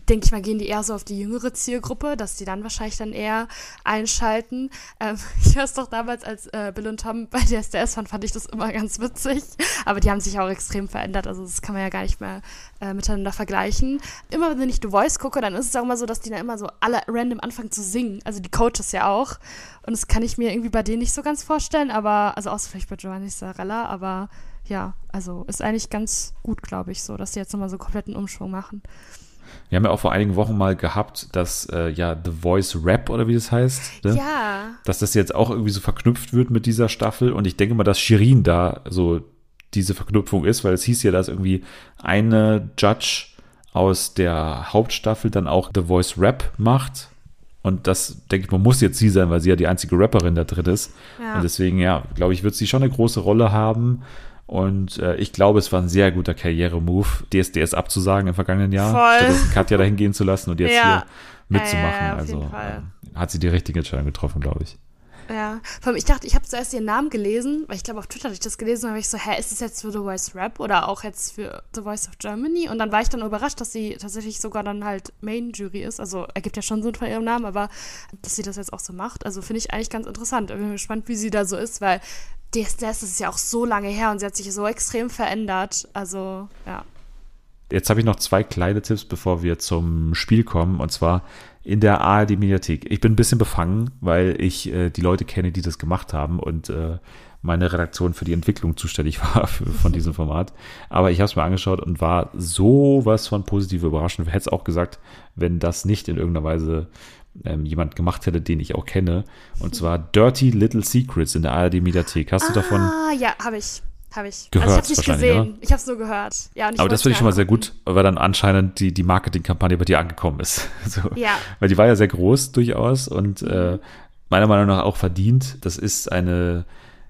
denke ich mal, gehen die eher so auf die jüngere Zielgruppe, dass die dann wahrscheinlich dann eher einschalten. Ähm, ich weiß doch damals, als äh, Bill und Tom bei DSDS waren, fand ich das immer ganz witzig. Aber die haben sich auch extrem verändert. Also das kann man ja gar nicht mehr äh, miteinander vergleichen. Immer wenn ich The Voice gucke, dann ist es auch immer so, dass die dann immer so alle random anfangen zu singen. Also die Coaches ja auch. Und das kann ich mir irgendwie bei denen nicht so ganz vorstellen, aber, also außer vielleicht bei Giovanni Sarella, aber ja, also ist eigentlich ganz gut, glaube ich, so, dass die jetzt nochmal so kompletten Umschwung machen. Wir haben ja auch vor einigen Wochen mal gehabt, dass äh, ja The Voice Rap oder wie das heißt, ne? Ja, dass das jetzt auch irgendwie so verknüpft wird mit dieser Staffel. Und ich denke mal, dass Shirin da so diese Verknüpfung ist, weil es hieß ja, dass irgendwie eine Judge aus der Hauptstaffel dann auch The Voice Rap macht. Und das, denke ich mal, muss jetzt sie sein, weil sie ja die einzige Rapperin da drin ist. Ja. Und deswegen, ja, glaube ich, wird sie schon eine große Rolle haben. Und äh, ich glaube, es war ein sehr guter Karrieremove, DSDS abzusagen im vergangenen Jahr, Voll. stattdessen Katja dahin gehen zu lassen und jetzt Ja. hier mitzumachen. Ja, auf also jeden Fall. ähm, hat sie die richtige Entscheidung getroffen, glaube ich. Ja, vor allem, ich dachte, ich habe zuerst ihren Namen gelesen, weil ich glaube, auf Twitter hatte ich das gelesen und habe ich so, hä, ist das jetzt für The Voice Rap oder auch jetzt für The Voice of Germany? Und dann war ich dann überrascht, dass sie tatsächlich sogar dann halt Main-Jury ist. Also ergibt ja schon Sinn von ihrem Namen, aber dass sie das jetzt auch so macht, also finde ich eigentlich ganz interessant. Ich bin gespannt, wie sie da so ist, weil DSDS ist ja auch so lange her und sie hat sich so extrem verändert. Also, ja. Jetzt habe ich noch zwei kleine Tipps, bevor wir zum Spiel kommen. Und zwar in der ARD-Mediathek. Ich bin ein bisschen befangen, weil ich äh, die Leute kenne, die das gemacht haben und äh, meine Redaktion für die Entwicklung zuständig war für, von diesem Format. Aber ich habe es mir angeschaut und war sowas von positiv überrascht. Hätte es auch gesagt, wenn das nicht in irgendeiner Weise ähm, jemand gemacht hätte, den ich auch kenne. Und zwar Dirty Little Secrets in der ARD-Mediathek. Hast du davon Ah, ja, habe ich. Habe ich. Gehört also ich habe nicht gesehen. Ich habe es nur gehört. Ja, Aber das finde ich schon mal sehr gut, weil dann anscheinend die, die Marketingkampagne bei dir angekommen ist. So. Ja. Weil die war ja sehr groß durchaus und äh, meiner Meinung nach auch verdient. Das ist eine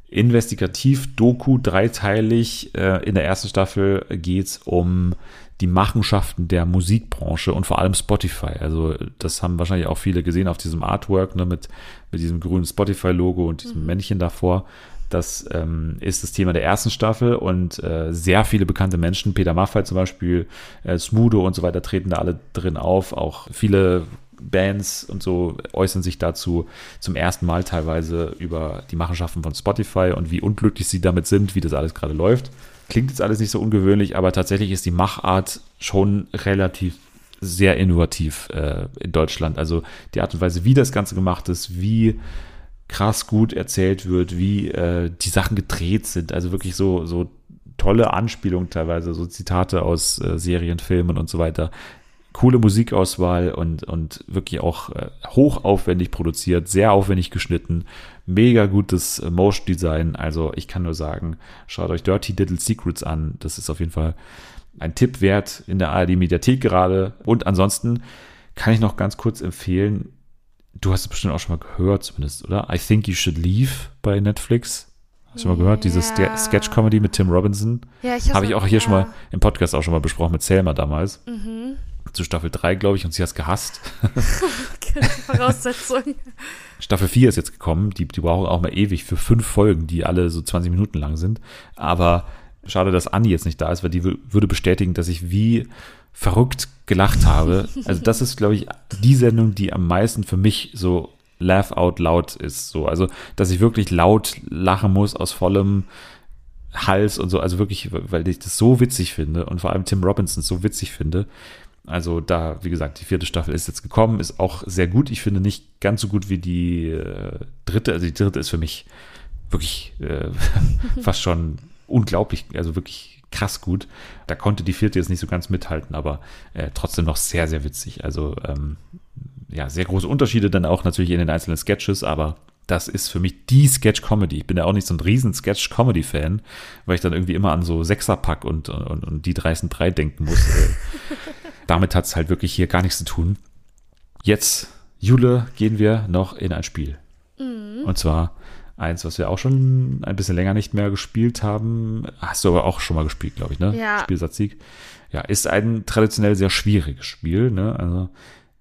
Investigativ-Doku, dreiteilig. Äh, in der ersten Staffel geht's um die Machenschaften der Musikbranche und vor allem Spotify. Also das haben wahrscheinlich auch viele gesehen auf diesem Artwork ne, mit, mit diesem grünen Spotify-Logo und diesem Männchen davor. Das ähm, ist das Thema der ersten Staffel und äh, sehr viele bekannte Menschen, Peter Maffay zum Beispiel, äh, Smudo und so weiter, treten da alle drin auf. Auch viele Bands und so äußern sich dazu zum ersten Mal teilweise über die Machenschaften von Spotify und wie unglücklich sie damit sind, wie das alles gerade läuft. Klingt jetzt alles nicht so ungewöhnlich, aber tatsächlich ist die Machart schon relativ sehr innovativ äh, in Deutschland. Also die Art und Weise, wie das Ganze gemacht ist, wie krass gut erzählt wird, wie äh, die Sachen gedreht sind. Also wirklich so, so tolle Anspielungen teilweise, so Zitate aus äh, Serien, Filmen und so weiter. Coole Musikauswahl und, und wirklich auch äh, hochaufwendig produziert, sehr aufwendig geschnitten, mega gutes äh, Motion Design. Also ich kann nur sagen, schaut euch Dirty Little Secrets an. Das ist auf jeden Fall ein Tipp wert in der ARD Mediathek gerade. Und ansonsten kann ich noch ganz kurz empfehlen, du hast es bestimmt auch schon mal gehört zumindest, oder? I Think You Should Leave bei Netflix. Hast du mal gehört? Diese Ske- Ja. Sketch-Comedy mit Tim Robinson. Ja, ich Habe ich auch hier schon mal ja. im Podcast auch schon mal besprochen mit Selma damals. Mhm. Zu Staffel 3, glaube ich, und sie hat es gehasst. Voraussetzung. Staffel 4 ist jetzt gekommen. Die, die brauchen auch mal ewig für fünf Folgen, die alle so 20 Minuten lang sind. Aber schade, dass Anni jetzt nicht da ist, weil die wü- würde bestätigen, dass ich wie verrückt gelacht habe. Also das ist, glaube ich, die Sendung, die am meisten für mich so laugh out loud ist. So, also, dass ich wirklich laut lachen muss aus vollem Hals und so. Also wirklich, weil ich das so witzig finde und vor allem Tim Robinson so witzig finde. Also da, wie gesagt, die vierte Staffel ist jetzt gekommen, ist auch sehr gut. Ich finde nicht ganz so gut wie die äh, dritte. Also die dritte ist für mich wirklich äh, fast schon unglaublich, also wirklich krass gut. Da konnte die vierte jetzt nicht so ganz mithalten, aber äh, trotzdem noch sehr, sehr witzig. Also ähm, ja, sehr große Unterschiede dann auch natürlich in den einzelnen Sketches, aber das ist für mich die Sketch-Comedy. Ich bin ja auch nicht so ein riesen Sketch-Comedy-Fan, weil ich dann irgendwie immer an so Sechserpack und, und, und die 303 denken muss. Damit hat es halt wirklich hier gar nichts zu tun. Jetzt, Jule, gehen wir noch in ein Spiel. Und zwar eins, was wir auch schon ein bisschen länger nicht mehr gespielt haben. Hast du aber auch schon mal gespielt, glaube ich, ne? Ja. Spielsatzsieg. Ja, ist ein traditionell sehr schwieriges Spiel, ne? Also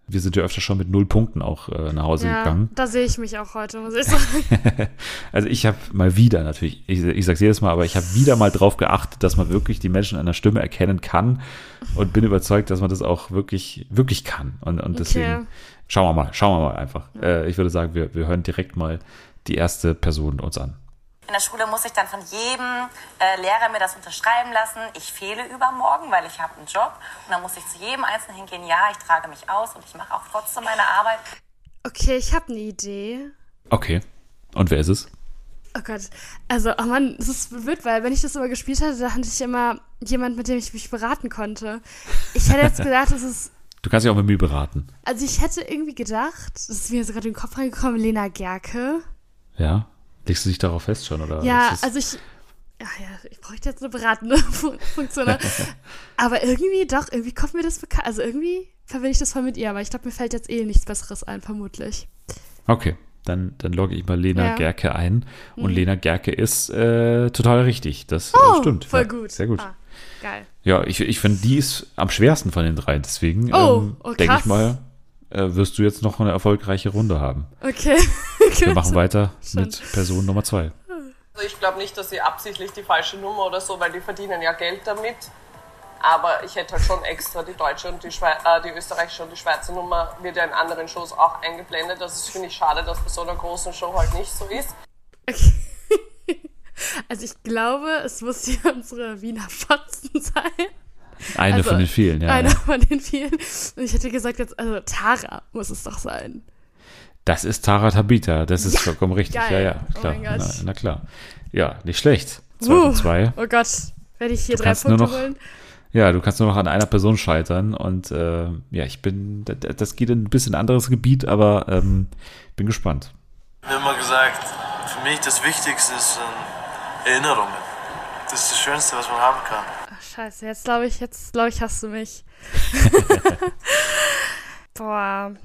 wir sind ja öfter schon mit null Punkten auch äh, nach Hause Ja, gegangen. da sehe ich mich auch heute, muss ich sagen. Also ich habe mal wieder natürlich, ich, ich sage jedes Mal, aber ich habe wieder mal drauf geachtet, dass man wirklich die Menschen an der Stimme erkennen kann und bin überzeugt, dass man das auch wirklich, wirklich kann. Und, und deswegen Okay. schauen wir mal, schauen wir mal einfach. Äh, ich würde sagen, wir, wir hören direkt mal die erste Person uns an. In der Schule muss ich dann von jedem äh, Lehrer mir das unterschreiben lassen. Ich fehle übermorgen, weil ich habe einen Job. Und dann muss ich zu jedem Einzelnen hingehen, ja, ich trage mich aus und ich mache auch trotzdem meine Arbeit. Okay, ich habe eine Idee. Okay. Und wer ist es? Oh Gott. Also, oh Mann, es ist blöd, weil wenn ich das immer gespielt hatte, da hatte ich immer jemand, mit dem ich mich beraten konnte. Ich hätte jetzt gedacht, es ist. Du kannst dich auch mit mir beraten. Also, ich hätte irgendwie gedacht, das ist mir so gerade in den Kopf reingekommen, Lena Gerke. Ja? Legst du dich darauf fest schon? Oder Ja, also ich. Ja, ja, ich bräuchte jetzt eine beratende Fun- Funktion. aber irgendwie doch, irgendwie kommt mir das bekannt. Also irgendwie verbinde ich das voll mit ihr, aber ich glaube, mir fällt jetzt eh nichts Besseres ein, vermutlich. Okay, dann, dann logge ich mal Lena Ja. Mhm. Gerke ein. Und Lena Gerke ist äh, total richtig. Das äh, Oh, stimmt. voll ja, gut. Sehr gut. Ah, geil. Ja, ich, ich finde, die ist am schwersten von den drei. Deswegen Oh, ähm, oh, denke ich mal, äh, wirst du jetzt noch eine erfolgreiche Runde haben. Okay. Wir machen weiter Schon. mit Person Nummer zwei. Also ich glaube nicht, dass sie absichtlich die falsche Nummer oder so, weil die verdienen ja Geld damit. Aber ich hätte halt schon extra die deutsche und die, Schwe äh, die österreichische und die Schweizer Nummer wird ja in anderen Shows auch eingeblendet. Das ist, finde ich, schade, dass bei so einer großen Show halt nicht so ist. Also ich glaube, es muss hier unsere Wiener Fotzen sein. Eine Also, von den vielen, ja. Einer ja. von den vielen. Und ich hätte gesagt jetzt, also Tara muss es doch sein. Das ist Tara Tabita, das ist vollkommen richtig. geil. Ja, ja, Oh klar. mein Gott. na, na klar. Ja, nicht schlecht. Zwei Uh, von zwei. Oh Gott, werde ich hier Du drei Punkte noch- holen? Ja, du kannst nur noch an einer Person scheitern und äh, ja, ich bin, das geht in ein bisschen anderes Gebiet, aber ähm, bin gespannt. Ich habe immer gesagt, für mich das Wichtigste ist ähm, Erinnerungen. Das ist das Schönste, was man haben kann. Scheiße, jetzt glaube ich, jetzt glaube ich, hast du mich. Boah.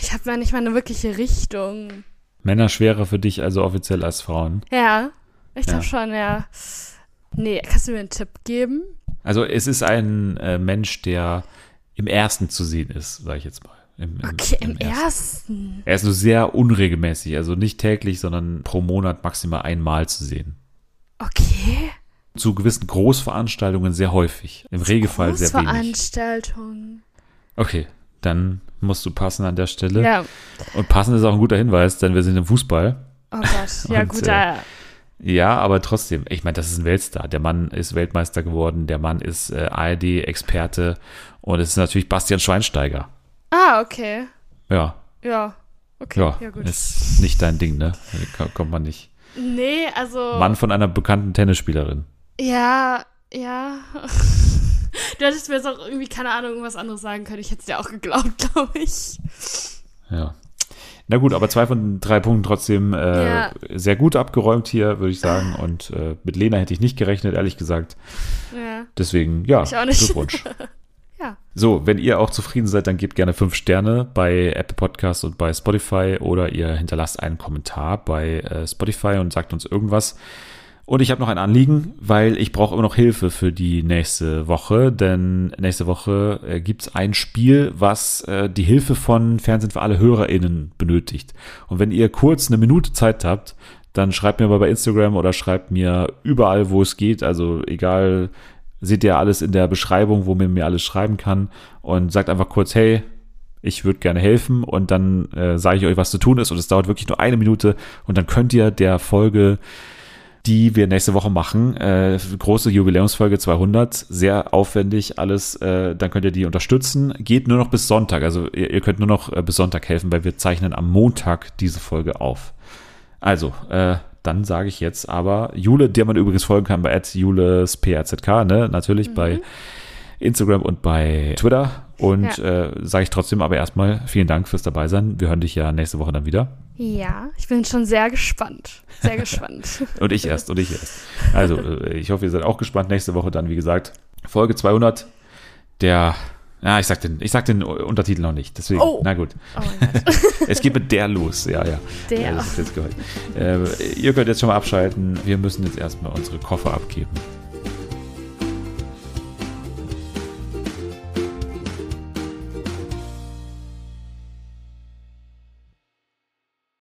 Ich habe ja nicht mal eine wirkliche Richtung. Männer schwerer für dich also offiziell als Frauen. Ja, ich glaube Ja. schon, ja. Nee, kannst du mir einen Tipp geben? Also es ist ein äh, Mensch, der im ersten zu sehen ist, sage ich jetzt mal. Im, im, Okay, im ersten. Er ist nur sehr unregelmäßig, also nicht täglich, sondern pro Monat maximal einmal zu sehen. Okay. Zu gewissen Großveranstaltungen sehr häufig. Im Regelfall sehr wenig. Großveranstaltung. Okay, dann musst du passen an der Stelle. Ja. Und passen ist auch ein guter Hinweis, denn wir sind im Fußball. Oh Gott. Ja, Und, gut, äh. Ja, aber trotzdem, ich meine, das ist ein Weltstar. Der Mann ist Weltmeister geworden, der Mann ist äh, ARD-Experte und es ist natürlich Bastian Schweinsteiger. Ah, okay. Ja, Ja. Okay, ja, ja, gut. ist nicht dein Ding, ne? Da kommt man nicht. Nee, also. Mann von einer bekannten Tennisspielerin. Ja, ja. Du hättest mir jetzt auch irgendwie, keine Ahnung, irgendwas anderes sagen können. Ich hätte es dir auch geglaubt, glaube ich. Ja. Na gut, aber zwei von drei Punkten trotzdem äh, Ja. sehr gut abgeräumt hier, würde ich sagen. Und äh, mit Lena hätte ich nicht gerechnet, ehrlich gesagt. Ja. Deswegen, ja, Ich auch nicht. Glückwunsch. Ja. So, wenn ihr auch zufrieden seid, dann gebt gerne fünf Sterne bei Apple Podcasts und bei Spotify oder ihr hinterlasst einen Kommentar bei äh, Spotify und sagt uns irgendwas. Und ich habe noch ein Anliegen, weil ich brauche immer noch Hilfe für die nächste Woche, denn nächste Woche äh, gibt's ein Spiel, was äh, die Hilfe von Fernsehen für alle HörerInnen benötigt. Und wenn ihr kurz eine Minute Zeit habt, dann schreibt mir mal bei Instagram oder schreibt mir überall, wo es geht, also egal, seht ihr alles in der Beschreibung, wo man mir alles schreiben kann. Und sagt einfach kurz, hey, ich würde gerne helfen. Und dann äh, sage ich euch, was zu tun ist. Und es dauert wirklich nur eine Minute. Und dann könnt ihr der Folge, die wir nächste Woche machen, äh, große Jubiläumsfolge 200, sehr aufwendig alles, äh, dann könnt ihr die unterstützen. Geht nur noch bis Sonntag, also ihr, ihr könnt nur noch äh, bis Sonntag helfen, weil wir zeichnen am Montag diese Folge auf. Also, äh, dann sage ich jetzt aber Jule, der man übrigens folgen kann bei julesprzk, ne? Natürlich bei Instagram und bei Twitter. Und äh, sage ich trotzdem aber erstmal vielen Dank fürs dabei sein. Wir hören dich ja nächste Woche dann wieder. Ja, ich bin schon sehr gespannt. Sehr gespannt. Und ich erst, und ich erst. Also, äh, ich hoffe, ihr seid auch gespannt. Nächste Woche dann, wie gesagt, Folge 200. Der, ja, ich sag den, ich sag den Untertitel noch nicht. Deswegen, Oh. na gut. Oh. Es geht mit der los. Ja, ja. Der. Ja, das ist jetzt. Äh, ihr könnt jetzt schon mal abschalten. Wir müssen jetzt erstmal unsere Koffer abgeben.